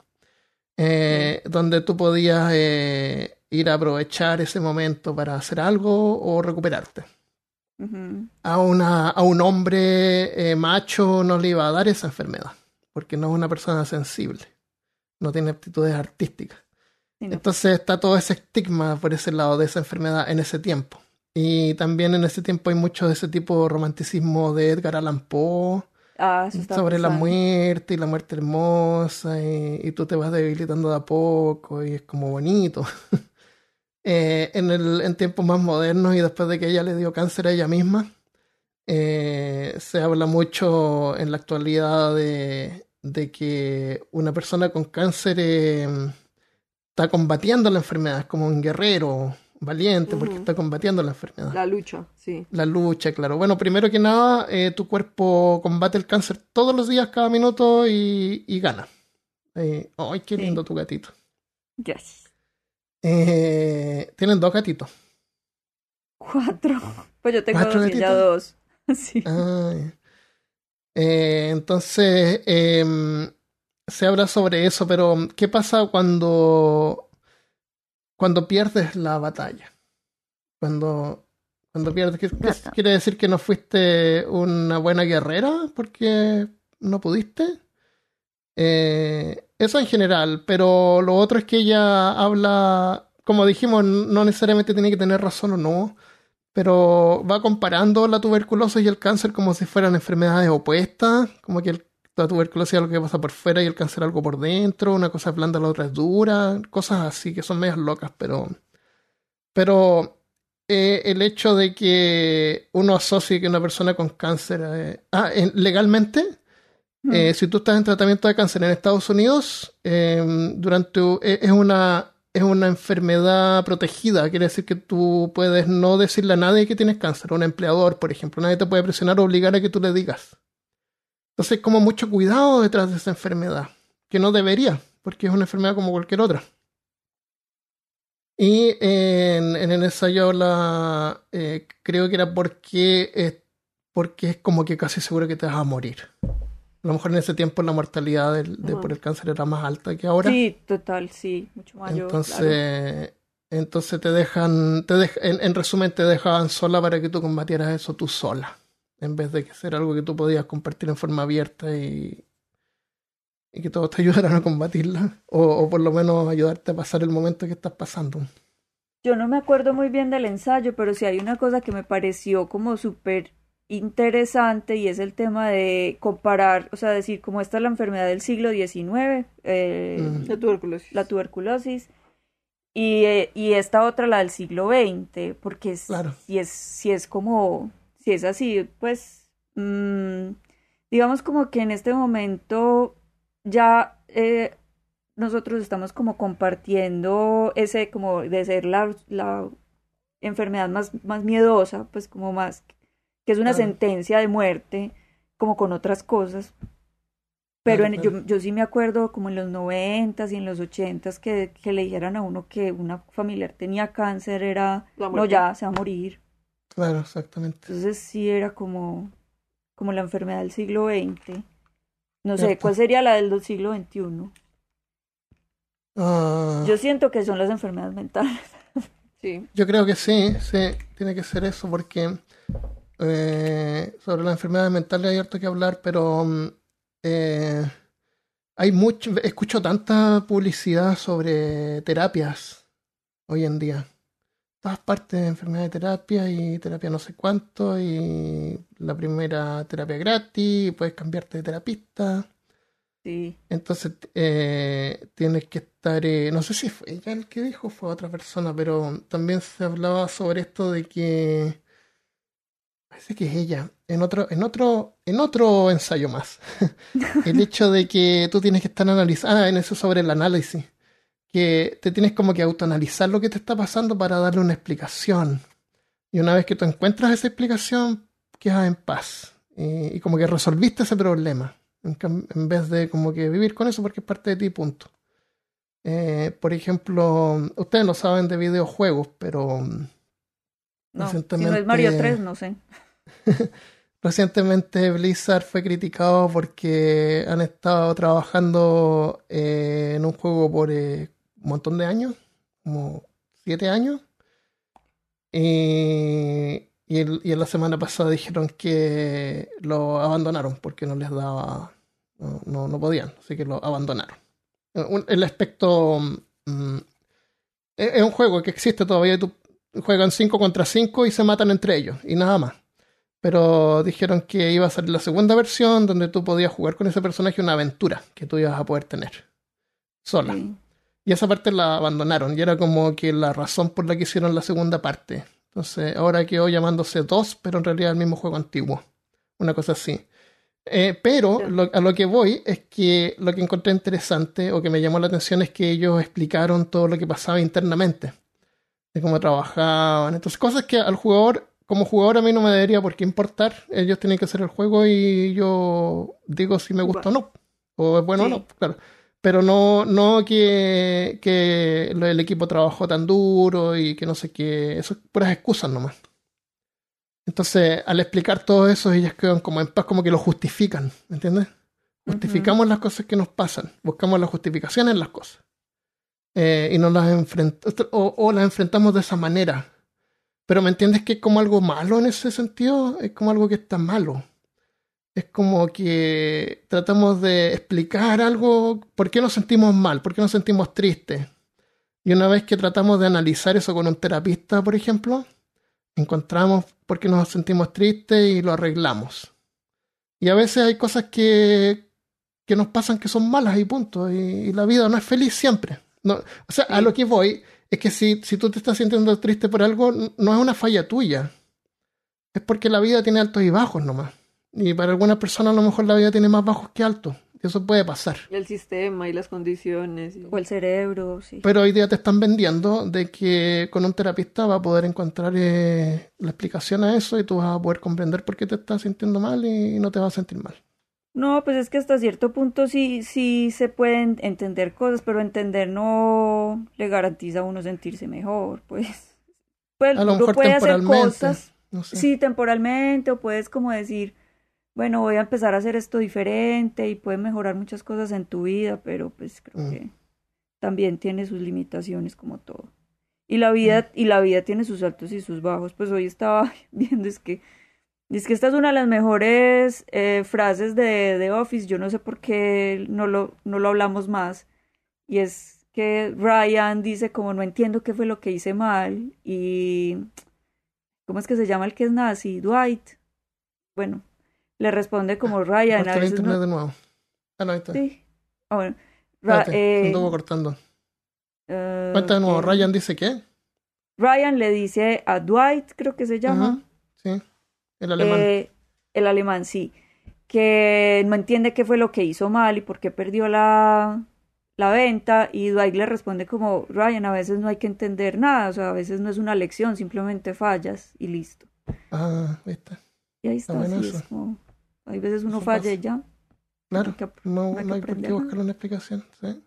Eh, Donde tú podías eh, ir a aprovechar ese momento para hacer algo o recuperarte. Ujú. A, una, a un hombre eh, macho no le iba a dar esa enfermedad, porque no es una persona sensible, no tiene aptitudes artísticas. Sí, no. Entonces está todo ese estigma por ese lado de esa enfermedad en ese tiempo. Y también en ese tiempo hay mucho de ese tipo de romanticismo de Edgar Allan Poe Ah, sobre la pensando. muerte y la muerte hermosa y, y tú te vas debilitando de a poco y es como bonito. [LAUGHS] Eh, en, el, en tiempos más modernos y después de que ella le dio cáncer a ella misma, eh, se habla mucho en la actualidad de, de que una persona con cáncer eh, está combatiendo la enfermedad, es como un guerrero valiente porque está combatiendo la enfermedad. La lucha, sí. La lucha, claro. Bueno, primero que nada, eh, tu cuerpo combate el cáncer todos los días, cada minuto y, y gana. Eh, ¡Ay, qué Sí. lindo tu gatito! Yes. Eh, tienen dos gatitos. Cuatro. Pues yo tengo ¿Cuatro dos y ella gatitos? dos. [LAUGHS] Sí. Ay. Eh, entonces, em, se habla sobre eso, pero ¿qué pasa cuando, cuando pierdes la batalla? Cuando, cuando pierdes, ¿qué, qué quiere decir que no fuiste una buena guerrera porque no pudiste? Eh, eso en general, pero lo otro es que ella habla, como dijimos, no necesariamente tiene que tener razón o no, pero va comparando la tuberculosis y el cáncer como si fueran enfermedades opuestas, como que el- la tuberculosis es algo que pasa por fuera y el cáncer algo por dentro, una cosa es blanda, la otra es dura, cosas así que son medias locas, pero, pero eh, el hecho de que uno asocie que una persona con cáncer, eh, ah, legalmente, eh, si tú estás en tratamiento de cáncer en Estados Unidos, em, durante es una es una enfermedad protegida, quiere decir que tú puedes no decirle a nadie que tienes cáncer, un empleador, por ejemplo, nadie te puede presionar o obligar a que tú le digas. Entonces, como mucho cuidado detrás de esa enfermedad, que no debería, porque es una enfermedad como cualquier otra. Y en, el ensayo la, eh, creo que era porque, porque es como que casi seguro que te vas a morir. A lo mejor en ese tiempo la mortalidad de, por el cáncer era más alta que ahora. Sí, total, sí, mucho mayor. Entonces, entonces te dejan, te en, resumen, te dejaban sola para que tú combatieras eso tú sola, en vez de que ser algo que tú podías compartir en forma abierta y, y que todos te [LAUGHS] ayudaran a combatirla, o, o por lo menos ayudarte a pasar el momento que estás pasando. Yo no me acuerdo muy bien del ensayo, pero sí hay una cosa que me pareció como súper interesante y es el tema de comparar, o sea, decir como esta es la enfermedad del siglo XIX, eh, la tuberculosis, la tuberculosis y, eh, y, esta otra la del siglo XX, porque si, es, si es como, si es así, pues mm, digamos como que en este momento ya eh, nosotros estamos como compartiendo ese como de ser la, la enfermedad más, más miedosa, pues como más que es una sentencia de muerte, como con otras cosas. Pero yo, yo, sí me acuerdo como en los noventas y en los ochentas que, que le dijeran a uno que una familiar tenía cáncer era, no, ya, se va a morir. Claro, exactamente. Entonces sí era como, como la enfermedad del siglo XX. No sé, ¿cuál sería la del siglo XXI? Ah. Yo siento que son las enfermedades mentales. sí. Yo creo que sí, sí, tiene que ser eso porque eh, sobre las enfermedades mentales hay harto que hablar, pero mm, eh, hay mucho, escucho tanta publicidad sobre terapias hoy en día. Todas partes de enfermedad de terapia y terapia no sé cuánto y la primera terapia gratis, y puedes cambiarte de terapista. Sí. Entonces eh, tienes que estar, no sé si fue ella el que dijo, fue otra persona, pero también se hablaba sobre esto de que Parece que es ella. En otro, en otro, en otro ensayo más. [LAUGHS] el hecho de que tú tienes que estar analizando, ah, en eso sobre el análisis. Que te tienes como que autoanalizar lo que te está pasando para darle una explicación. Y una vez que tú encuentras esa explicación, quedas en paz. Y, como que resolviste ese problema. En, vez de como que vivir con eso porque es parte de ti, punto. Eh, por ejemplo, ustedes no saben de videojuegos, pero no, si no es Mario 3, no sé. [LAUGHS] Recientemente Blizzard fue criticado porque han estado trabajando eh, en un juego por eh, un montón de años, como siete años. Y, y, en la semana pasada dijeron que lo abandonaron porque no les daba, no, no, podían, así que lo abandonaron. el aspecto... Mm, es un juego que existe todavía, tú juegan 5 contra 5 y se matan entre ellos, y nada más. Pero dijeron que iba a salir la segunda versión donde tú podías jugar con ese personaje una aventura que tú ibas a poder tener sola. Y esa parte la abandonaron y era como que la razón por la que hicieron la segunda parte. Entonces ahora quedó llamándose 2, pero en realidad el mismo juego antiguo. Una cosa así. Eh, pero a lo que voy es que lo que encontré interesante o que me llamó la atención es que ellos explicaron todo lo que pasaba internamente de cómo trabajaban. Entonces, cosas que al jugador, como jugador, a mí no me debería por qué importar. Ellos tienen que hacer el juego y yo digo si me gusta o no. O es bueno o no, claro. Pero no, no que, que el equipo trabajó tan duro y que no sé qué. Eso es puras excusas nomás. Entonces, al explicar todo eso, ellas quedan como en paz, como que lo justifican, ¿me entiendes? Justificamos las cosas que nos pasan, buscamos la justificación en las cosas. Eh, y no las enfrentamos o, las enfrentamos de esa manera. Pero me entiendes que es como algo malo en ese sentido, es como algo que está malo. Es como que tratamos de explicar algo, por qué nos sentimos mal, por qué nos sentimos tristes. Y una vez que tratamos de analizar eso con un terapista, por ejemplo, encontramos por qué nos sentimos tristes y lo arreglamos. Y a veces hay cosas que que nos pasan que son malas y punto. Y, la vida no es feliz siempre. No, o sea, a lo que voy es que si, si tú te estás sintiendo triste por algo, no es una falla tuya. Es porque la vida tiene altos y bajos nomás. Y para algunas personas a lo mejor la vida tiene más bajos que altos. Eso puede pasar. El sistema y las condiciones. O el cerebro, sí. Pero hoy día te están vendiendo de que con un terapista va a poder encontrar eh, la explicación a eso y tú vas a poder comprender por qué te estás sintiendo mal y no te vas a sentir mal. No, pues es que hasta cierto punto sí, sí se pueden entender cosas, pero entender no le garantiza a uno sentirse mejor, pues. pues a lo mejor puede hacer cosas, sí, temporalmente, o puedes como decir, bueno, voy a empezar a hacer esto diferente y puede mejorar muchas cosas en tu vida, pero pues creo mm. que también tiene sus limitaciones como todo. Y la vida, mm. y la vida tiene sus altos y sus bajos. Pues hoy estaba [LAUGHS] viendo es que es que esta es una de las mejores eh, frases de, de, Office. Yo no sé por qué no lo, no lo hablamos más. Y es que Ryan dice como no entiendo qué fue lo que hice mal. Y ¿cómo es que se llama el que es nazi? Dwight. Bueno, le responde como Ryan. A veces no... de nuevo. Ah, no, ahí está. Sí. Ah, bueno. eh, cortando. Uh, Cuenta de nuevo. ¿Ryan dice qué? Ryan le dice a Dwight, creo que se llama. Sí. El alemán. Eh, el alemán, sí. Que no entiende qué fue lo que hizo mal y por qué perdió la, la venta. Y Dwight le responde como, Ryan, a veces no hay que entender nada. O sea, a veces no es una lección, simplemente fallas y listo. Ah, ahí está. Y ahí está, sí, es como... Hay veces uno falla y ya. Claro, no, hay, por qué buscar una explicación. ¿sí?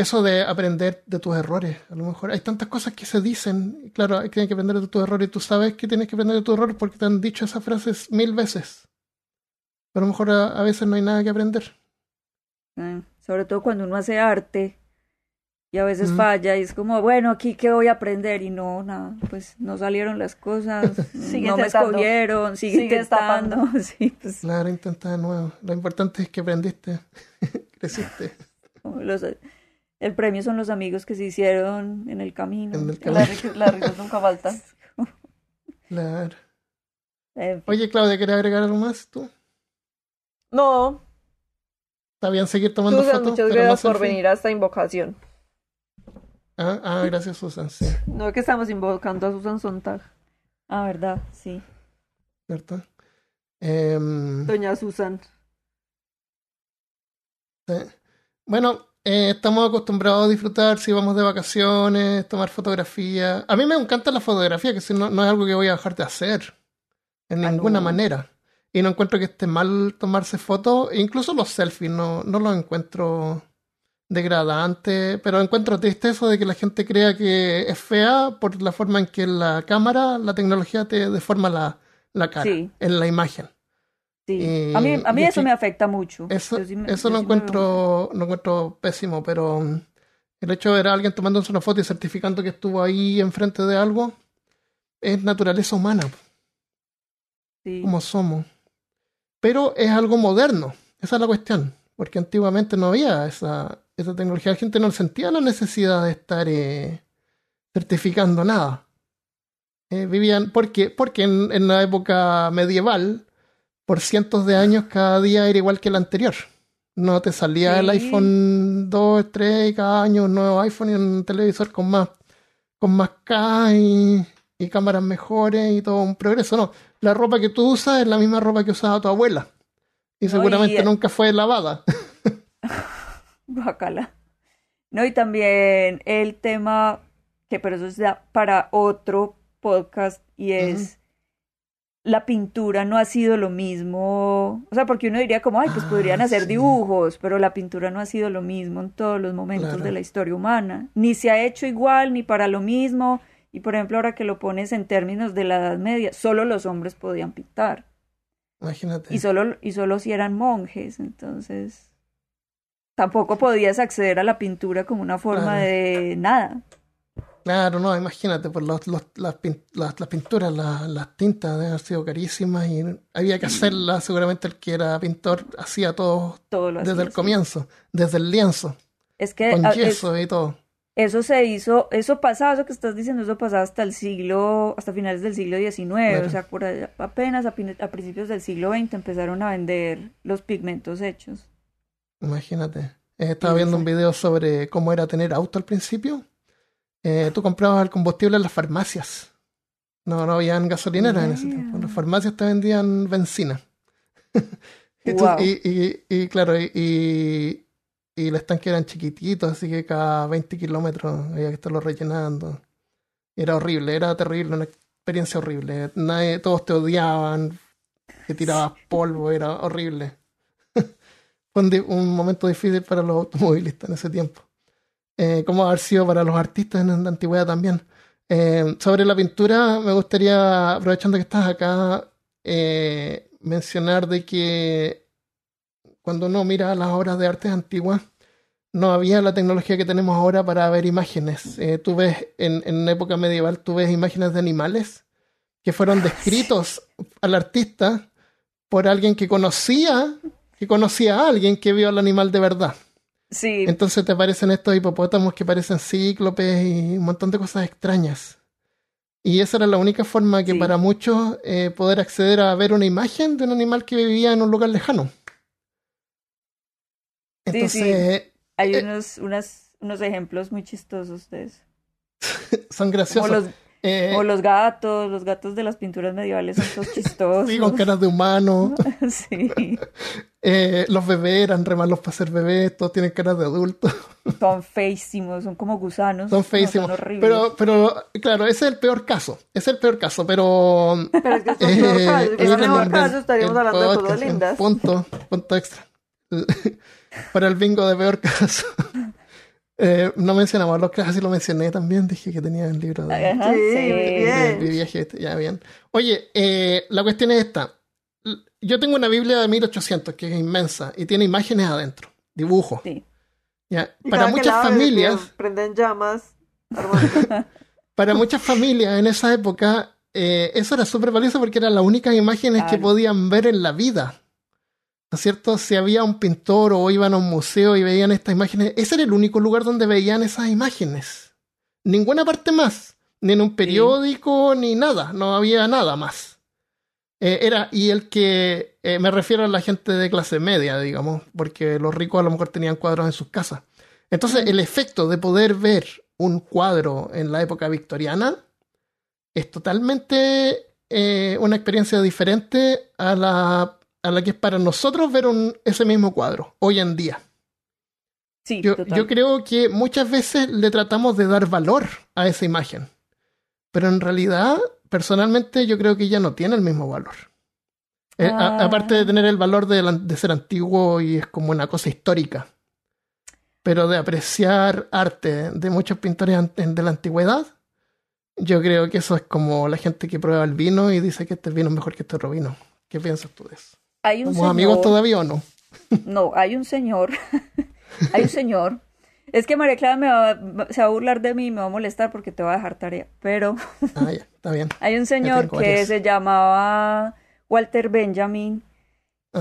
Eso de aprender de tus errores, a lo mejor hay tantas cosas que se dicen, claro, hay que aprender de tus errores y tú sabes que tienes que aprender de tus errores porque te han dicho esas frases mil veces. Pero a lo mejor a, veces no hay nada que aprender. Ah, sobre todo cuando uno hace arte, y a veces falla y es como, bueno, aquí qué voy a aprender y no, nada, pues no salieron las cosas, [LAUGHS] no me escogieron, sigue, sigue intentando. [LAUGHS] sí, pues. Claro, intenta de nuevo. Lo importante es que aprendiste, [LAUGHS] creciste. El premio son los amigos que se hicieron en el camino. En el camino. Las risas nunca faltan. [LAUGHS] Claro. Oye, Claudia, ¿quieres agregar algo más tú? No. Está bien seguir tomando fotos. Muchas gracias por venir a esta invocación. Ah, ah, gracias Susan, sí. No que estamos invocando a Susan Sontag. Ah, verdad, sí. ¿Cierto? Em, Doña Susan. Bueno, eh, estamos acostumbrados a disfrutar si vamos de vacaciones, tomar fotografías. A mí me encanta la fotografía, que si no, no es algo que voy a dejar de hacer. En ah, ninguna manera. Y no encuentro que esté mal tomarse fotos. Incluso los selfies no, no los encuentro degradante, pero encuentro triste eso de que la gente crea que es fea por la forma en que la cámara, la tecnología te deforma la, la cara en la imagen. Sí. a mí, a mí eso me afecta mucho. Eso, eso lo, encuentro, lo encuentro pésimo, pero el hecho de ver a alguien tomándose una foto y certificando que estuvo ahí enfrente de algo es naturaleza humana. Como somos. Pero es algo moderno. Esa es la cuestión. Porque antiguamente no había esa, esa tecnología, la gente no sentía la necesidad de estar eh, certificando nada. Eh, vivían, porque, porque en, en, la época medieval, por cientos de años, cada día era igual que el anterior. No te salía el iPhone 2, 3 cada año un nuevo iPhone y un televisor con más, con más K y, y cámaras mejores y todo un progreso. No, la ropa que tú usas es la misma ropa que usaba tu abuela. Y seguramente nunca fue lavada. [LAUGHS] Bacala. No, y también el tema, que pero eso es para otro podcast, y es la pintura no ha sido lo mismo. O sea, porque uno diría como, ay, pues podrían ah, hacer dibujos, pero la pintura no ha sido lo mismo en todos los momentos de la historia humana. Ni se ha hecho igual, ni para lo mismo. Y por ejemplo, ahora que lo pones en términos de la Edad Media, solo los hombres podían pintar. Imagínate. Y solo, y solo si eran monjes, entonces tampoco podías acceder a la pintura como una forma de nada. Claro, no, imagínate, por los, las, las, pinturas, las, tintas deben haber sido carísimas y había que hacerlas. Seguramente el que era pintor hacía todo, desde el comienzo, desde el lienzo. Es que con yeso y todo. Eso se hizo, eso pasaba, eso que estás diciendo, eso pasaba hasta el siglo, hasta finales del siglo XIX, o sea, por apenas a, principios del siglo XX empezaron a vender los pigmentos hechos. Imagínate. Eh, estaba viendo un video sobre cómo era tener auto al principio. Eh, tú comprabas el combustible en las farmacias. No, no habían gasolineras en ese tiempo. En las farmacias te vendían benzina. [LAUGHS] y, claro, y, y los tanques eran chiquititos, así que cada 20 kilómetros había que estarlo rellenando. Era horrible, era terrible, una experiencia horrible. Nadie, todos te odiaban, que tirabas polvo, era horrible. [LAUGHS] Fue un, momento difícil para los automovilistas en ese tiempo. Eh, como haber sido para los artistas en la antigüedad también. Eh, sobre la pintura, me gustaría, aprovechando que estás acá, eh, mencionar de que cuando uno mira las obras de arte antiguas, no había la tecnología que tenemos ahora para ver imágenes. Eh, tú ves, en, en época medieval, tú ves imágenes de animales que fueron descritos al artista por alguien que conocía, que conocía a alguien que vio al animal de verdad. Sí. Entonces te aparecen estos hipopótamos que parecen cíclopes y un montón de cosas extrañas. Y esa era la única forma que para muchos eh, poder acceder a ver una imagen de un animal que vivía en un lugar lejano. Entonces, hay eh, unos, unos ejemplos muy chistosos de eso. [LAUGHS] son graciosos. Eh, o los gatos, los gatos de las pinturas medievales son todos [LAUGHS] chistosos. Sí, con caras de humano. [LAUGHS] sí. Eh, los bebés eran re malos para ser bebés, todos tienen caras de adultos. [LAUGHS] son feísimos, son como gusanos. Son feísimos. pero, pero, claro, ese es el peor caso. Ese es el peor caso, pero. Pero es que es el peor caso. es el mejor caso estaríamos hablando de cosas lindas. Punto, punto extra. para el bingo de peor caso. Eh, no mencionamos los casos, sí lo mencioné también. Dije que tenía el libro de, sí, viaje. Este, ya, bien. Oye, eh, la cuestión es esta. Yo tengo una Biblia de 1800 que es inmensa y tiene imágenes adentro, dibujos. Sí. Ya. Para muchas familias. Prenden llamas. [LAUGHS] para muchas familias en esa época, eh, eso era súper valioso porque eran las únicas imágenes que podían ver en la vida. ¿No es cierto? Si había un pintor o iban a un museo y veían estas imágenes, ese era el único lugar donde veían esas imágenes. Ninguna parte más, ni en un periódico, ni nada, no había nada más. Eh, era, y el que eh, me refiero a la gente de clase media, digamos, porque los ricos a lo mejor tenían cuadros en sus casas. Entonces, el efecto de poder ver un cuadro en la época victoriana es totalmente eh, una experiencia diferente a la a la que es para nosotros ver ese mismo cuadro hoy en día. Sí, yo, yo, creo que muchas veces le tratamos de dar valor a esa imagen, pero en realidad, personalmente, yo creo que ya no tiene el mismo valor. Eh, ah. aparte de tener el valor de, ser antiguo y es como una cosa histórica, pero de apreciar arte de muchos pintores de la antigüedad, yo creo que eso es como la gente que prueba el vino y dice que este vino es mejor que este otro vino. ¿Qué piensas tú de eso? Hay un amigos todavía o no? [LAUGHS] No, hay un señor. [LAUGHS] hay un señor. Es que María Clara me va, se va a burlar de mí y me va a molestar porque te va a dejar tarea. Pero. [LAUGHS] ah, ya, está bien. Hay un señor que se llamaba Walter Benjamin,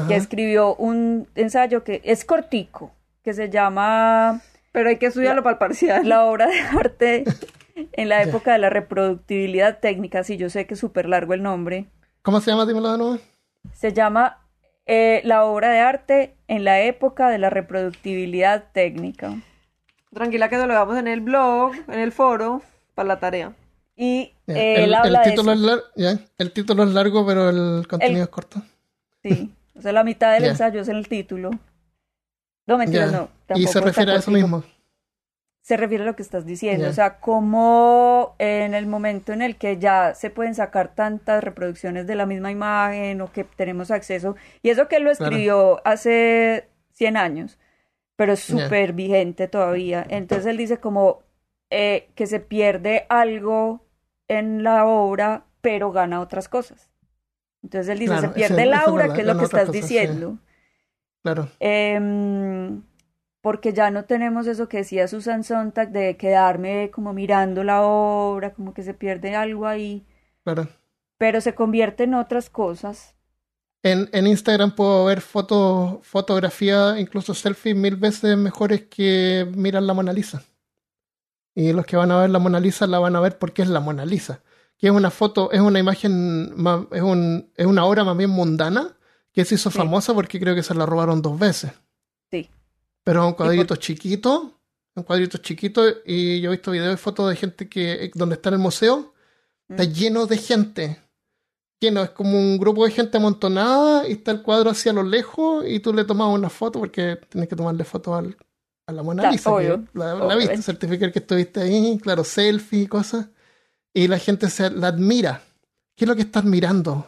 que escribió un ensayo que es cortico, que se llama. Pero hay que estudiarlo para el parcial. La obra de arte en la época de la reproductibilidad técnica. Sí, yo sé que es súper largo el nombre. ¿Cómo se llama? Dímelo de nuevo. Se llama eh, la obra de arte en la época de la reproductibilidad técnica. Tranquila que lo hagamos en el blog, en el foro, para la tarea. Y eh, el, título es el título es largo, pero el contenido es corto. Sí, o sea, la mitad del ensayo es en el título. No, mentiras, no. Y se refiere a eso mismo se refiere a lo que estás diciendo, o sea, como en el momento en el que ya se pueden sacar tantas reproducciones de la misma imagen o que tenemos acceso, y eso que él lo escribió hace 100 años, pero es súper vigente todavía. Entonces él dice como eh, que se pierde algo en la obra, pero gana otras cosas. Entonces él dice, se pierde el aura, que es lo que estás diciendo. Claro. Eh, porque ya no tenemos eso que decía Susan Sontag de quedarme como mirando la obra, como que se pierde algo ahí. Claro. Pero se convierte en otras cosas. En, en Instagram puedo ver fotos, fotografía, incluso selfies mil veces mejores que mirar la Mona Lisa. Y los que van a ver la Mona Lisa la van a ver porque es la Mona Lisa. Que es una foto, es una imagen, más- es, un, es una obra más bien mundana que se hizo Sí. famosa porque creo que se la robaron dos veces. Sí. Pero es un cuadrito chiquito, un cuadrito chiquito, y yo he visto videos y fotos de gente que, donde está en el museo, está Mm. lleno de gente. Lleno, es como un grupo de gente amontonada y está el cuadro hacia lo lejos y tú le tomas una foto porque tienes que tomarle foto al, a la Mona Lisa. la, la viste, certificar que estuviste ahí, claro, selfie y cosas. Y la gente se la admira. ¿Qué es lo que están mirando?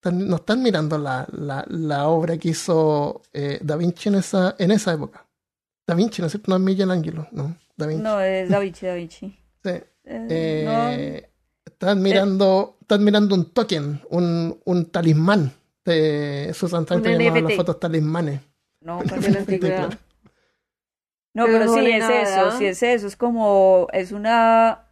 Están- no están mirando la, la, la obra que hizo eh, Da Vinci en esa, en esa época. Da Vinci, ¿no es cierto? No es Michelangelo, no. Da Vinci. No, es Da Vinci, Da Vinci. [LAUGHS] Sí. Eh, Eh, están mirando, están mirando un token, un, un talismán de Susan Un llamaba las fotos talismanes. no, [LAUGHS] no, De la antigüedad. Claro. No, Pero sí es nada. eso, sí es eso, es como, es una,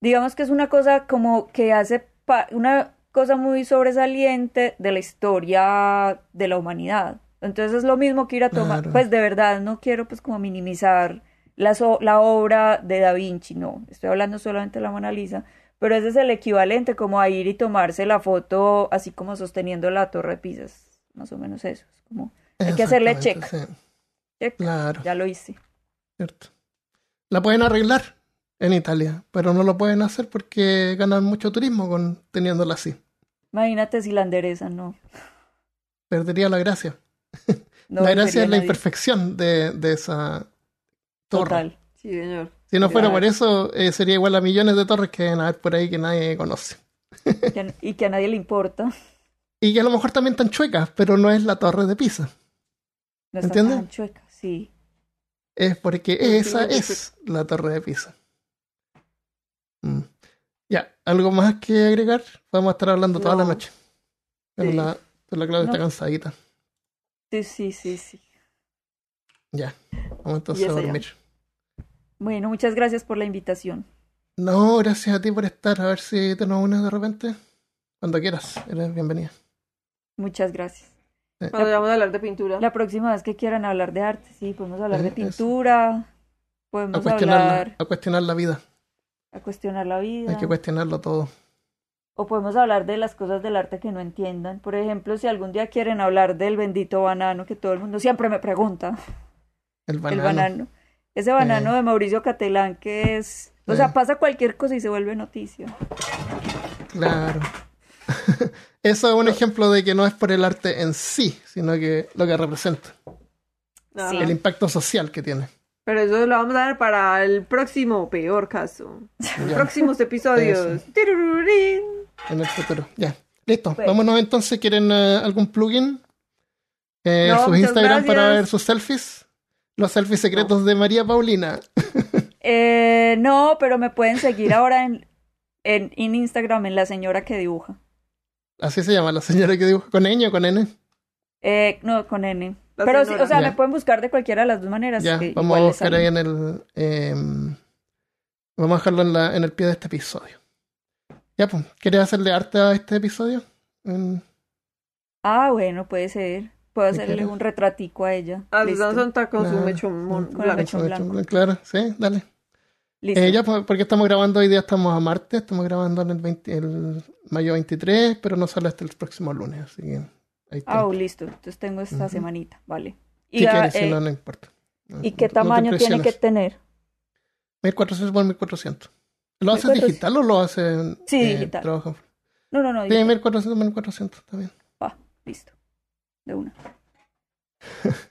digamos que es una cosa como que hace pa- una cosa muy sobresaliente de la historia de la humanidad. Entonces es lo mismo que ir a tomar, Claro. pues de verdad no quiero pues como minimizar la, so- la obra de Da Vinci, no, estoy hablando solamente de la Mona Lisa, pero ese es el equivalente como a ir y tomarse la foto así como sosteniendo la Torre de Pisa, más o menos eso, es como, Hay que hacerle sí. check, Claro, ya lo hice. cierto. La pueden arreglar en Italia, pero no lo pueden hacer porque ganan mucho turismo con teniéndola así. Imagínate si la enderezan, no. Perdería la gracia. [LAUGHS] No la gracia es la nadie. imperfección de, de esa torre. Total. Sí, señor. Si no fuera por eso, eh, sería igual a millones de torres que deben haber por ahí que nadie conoce. [LAUGHS] Y que a nadie le importa. Y que a lo mejor también están chuecas, pero no es la torre de Pisa. No ¿Entiendes? tan chueca, sí. Es porque esa es la torre de Pisa. Mm. Ya, ¿algo más que agregar? Podemos estar hablando toda la No. noche. Pero Sí. la, pero la Claudia está cansadita. Sí, sí, sí, sí. Ya, vamos entonces a dormir. Bueno, muchas gracias por la invitación. No, gracias a ti por estar. A ver si te nos unes de repente. Cuando quieras, eres bienvenida. Muchas gracias. Cuando vamos a hablar de pintura. La próxima vez que quieran hablar de arte, sí, podemos hablar Eh, de eso. pintura, A podemos hablar a cuestionar la vida. A cuestionar la vida, Hay que cuestionarlo todo. o podemos hablar de las cosas del arte que no entiendan. Por ejemplo, si algún día quieren hablar del bendito banano que todo el mundo siempre me pregunta. El banano. El banano. Ese banano Eh. de Mauricio Catelán que es... O Eh. sea, pasa cualquier cosa y se vuelve noticia. Claro. [LAUGHS] Eso es un ejemplo de que no es por el arte en sí, sino que lo que representa, el impacto social que tiene. Pero eso lo vamos a dar para el próximo peor caso. Próximos [LAUGHS] episodios. En el futuro. Ya, listo. Vámonos entonces. ¿Quieren eh, algún plugin? Eh, No, sus Instagram para ver sus selfies. Los selfies secretos de María Paulina. [LAUGHS] Eh, no, pero me pueden seguir ahora en, en, en Instagram en la señora que dibuja. Así se llama la señora que dibuja con ñ o con n. Eh, no, con N. Pero sí, o sea, me pueden buscar de cualquiera de las dos maneras. Ya, que vamos a buscar ahí en el. em, vamos a dejarlo en, la, en el pie de este episodio. Ya, pues, ¿quieres hacerle arte a este episodio? En- Ah, bueno, puede ser. Puedo ¿Qué hacerle quieres? un retratico a ella. A Listo. Susana Santa con su Claro. mechón mon- Con blanco. mechón blanco. Claro, sí, dale. Listo. Eh, ya, pues, porque estamos grabando hoy día, estamos a martes, estamos grabando en el, 20 el mayo 23, pero no sale hasta el próximo lunes, así que ahí Ah, está. listo. Entonces tengo esta Ujú. semanita, vale. Y, ah, quieres, si eh, no, no importa. No- ¿y qué te- no te tamaño tiene que tener? 1400 por 1400. ¿Lo haces 1400. digital o lo haces Sí, eh, digital. trabajo? No, no, no. Sí, digo, 1400 por 1400, está bien. va, listo. De una. [LAUGHS]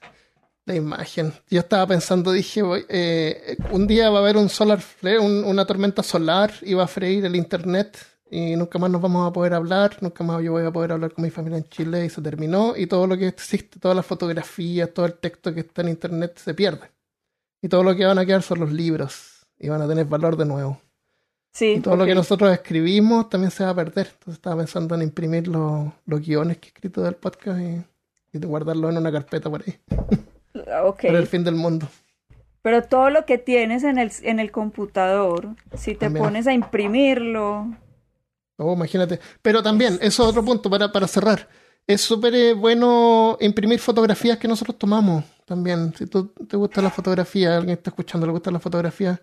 La imagen. Yo estaba pensando, dije, voy, eh, un día va a haber un solar flare, un- una tormenta solar y va a freír el internet y nunca más nos vamos a poder hablar, nunca más yo voy a poder hablar con mi familia en Chile y se terminó y todo lo que existe, todas las fotografías, todo el texto que está en internet se pierde. Y todo lo que van a quedar son los libros y van a tener valor de nuevo. Sí. Y todo lo ok. que nosotros escribimos también se va a perder. Entonces estaba pensando en imprimir los, los guiones que he escrito del podcast y, y guardarlo en una carpeta por ahí, Ah, Ok. para el fin del mundo. Pero todo lo que tienes en el, en el computador, si te También. pones a imprimirlo, Oh, imagínate. Pero también, eso es otro punto para, para cerrar. Es súper eh, bueno imprimir fotografías que nosotros tomamos también. Si tú te gusta la fotografía, alguien está escuchando, le gusta la fotografía,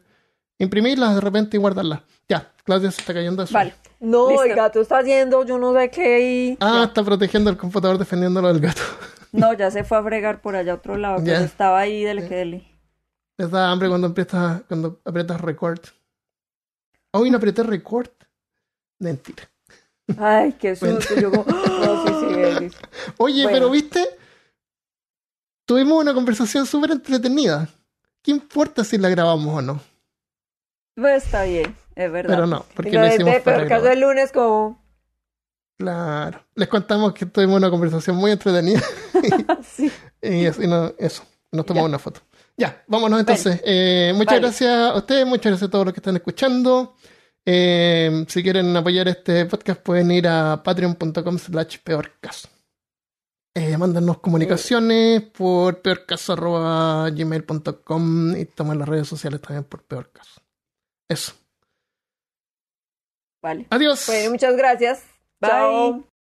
imprimirlas de repente y guardarlas. Ya, Claudia se está cayendo de sueño. Vale. No, Listo. el gato está haciendo, yo no sé qué y... Ah, está protegiendo el computador defendiéndolo del gato. [LAUGHS] No, ya se fue a fregar por allá a otro lado, Ya. pero estaba ahí dele que dele. Les da hambre cuando empiezas, cuando aprietas record. Hoy no apreté record. Mentira. Ay, qué susto. Yo como, [LAUGHS] no, sí, sí, Belis. Oye, Bueno. pero viste, tuvimos una conversación súper entretenida. ¿Qué importa si la grabamos o no? Pues está bien, es verdad. Pero no, Y porque lo es hicimos de para caso el lunes como... Claro. Les contamos que tuvimos una conversación muy entretenida. [LAUGHS] Sí. y eso, y no- eso, nos tomamos una foto. Ya, vámonos entonces. Eh, muchas Vale. gracias a ustedes, muchas gracias a todos los que están escuchando. Eh, si quieren apoyar este podcast pueden ir a patreon.com slash peorcaso. Eh, mándanos comunicaciones por peorcaso.gmail.com y toman las redes sociales también por peorcaso. Eso. Vale. Adiós. Bueno, muchas gracias. Bye. Chao.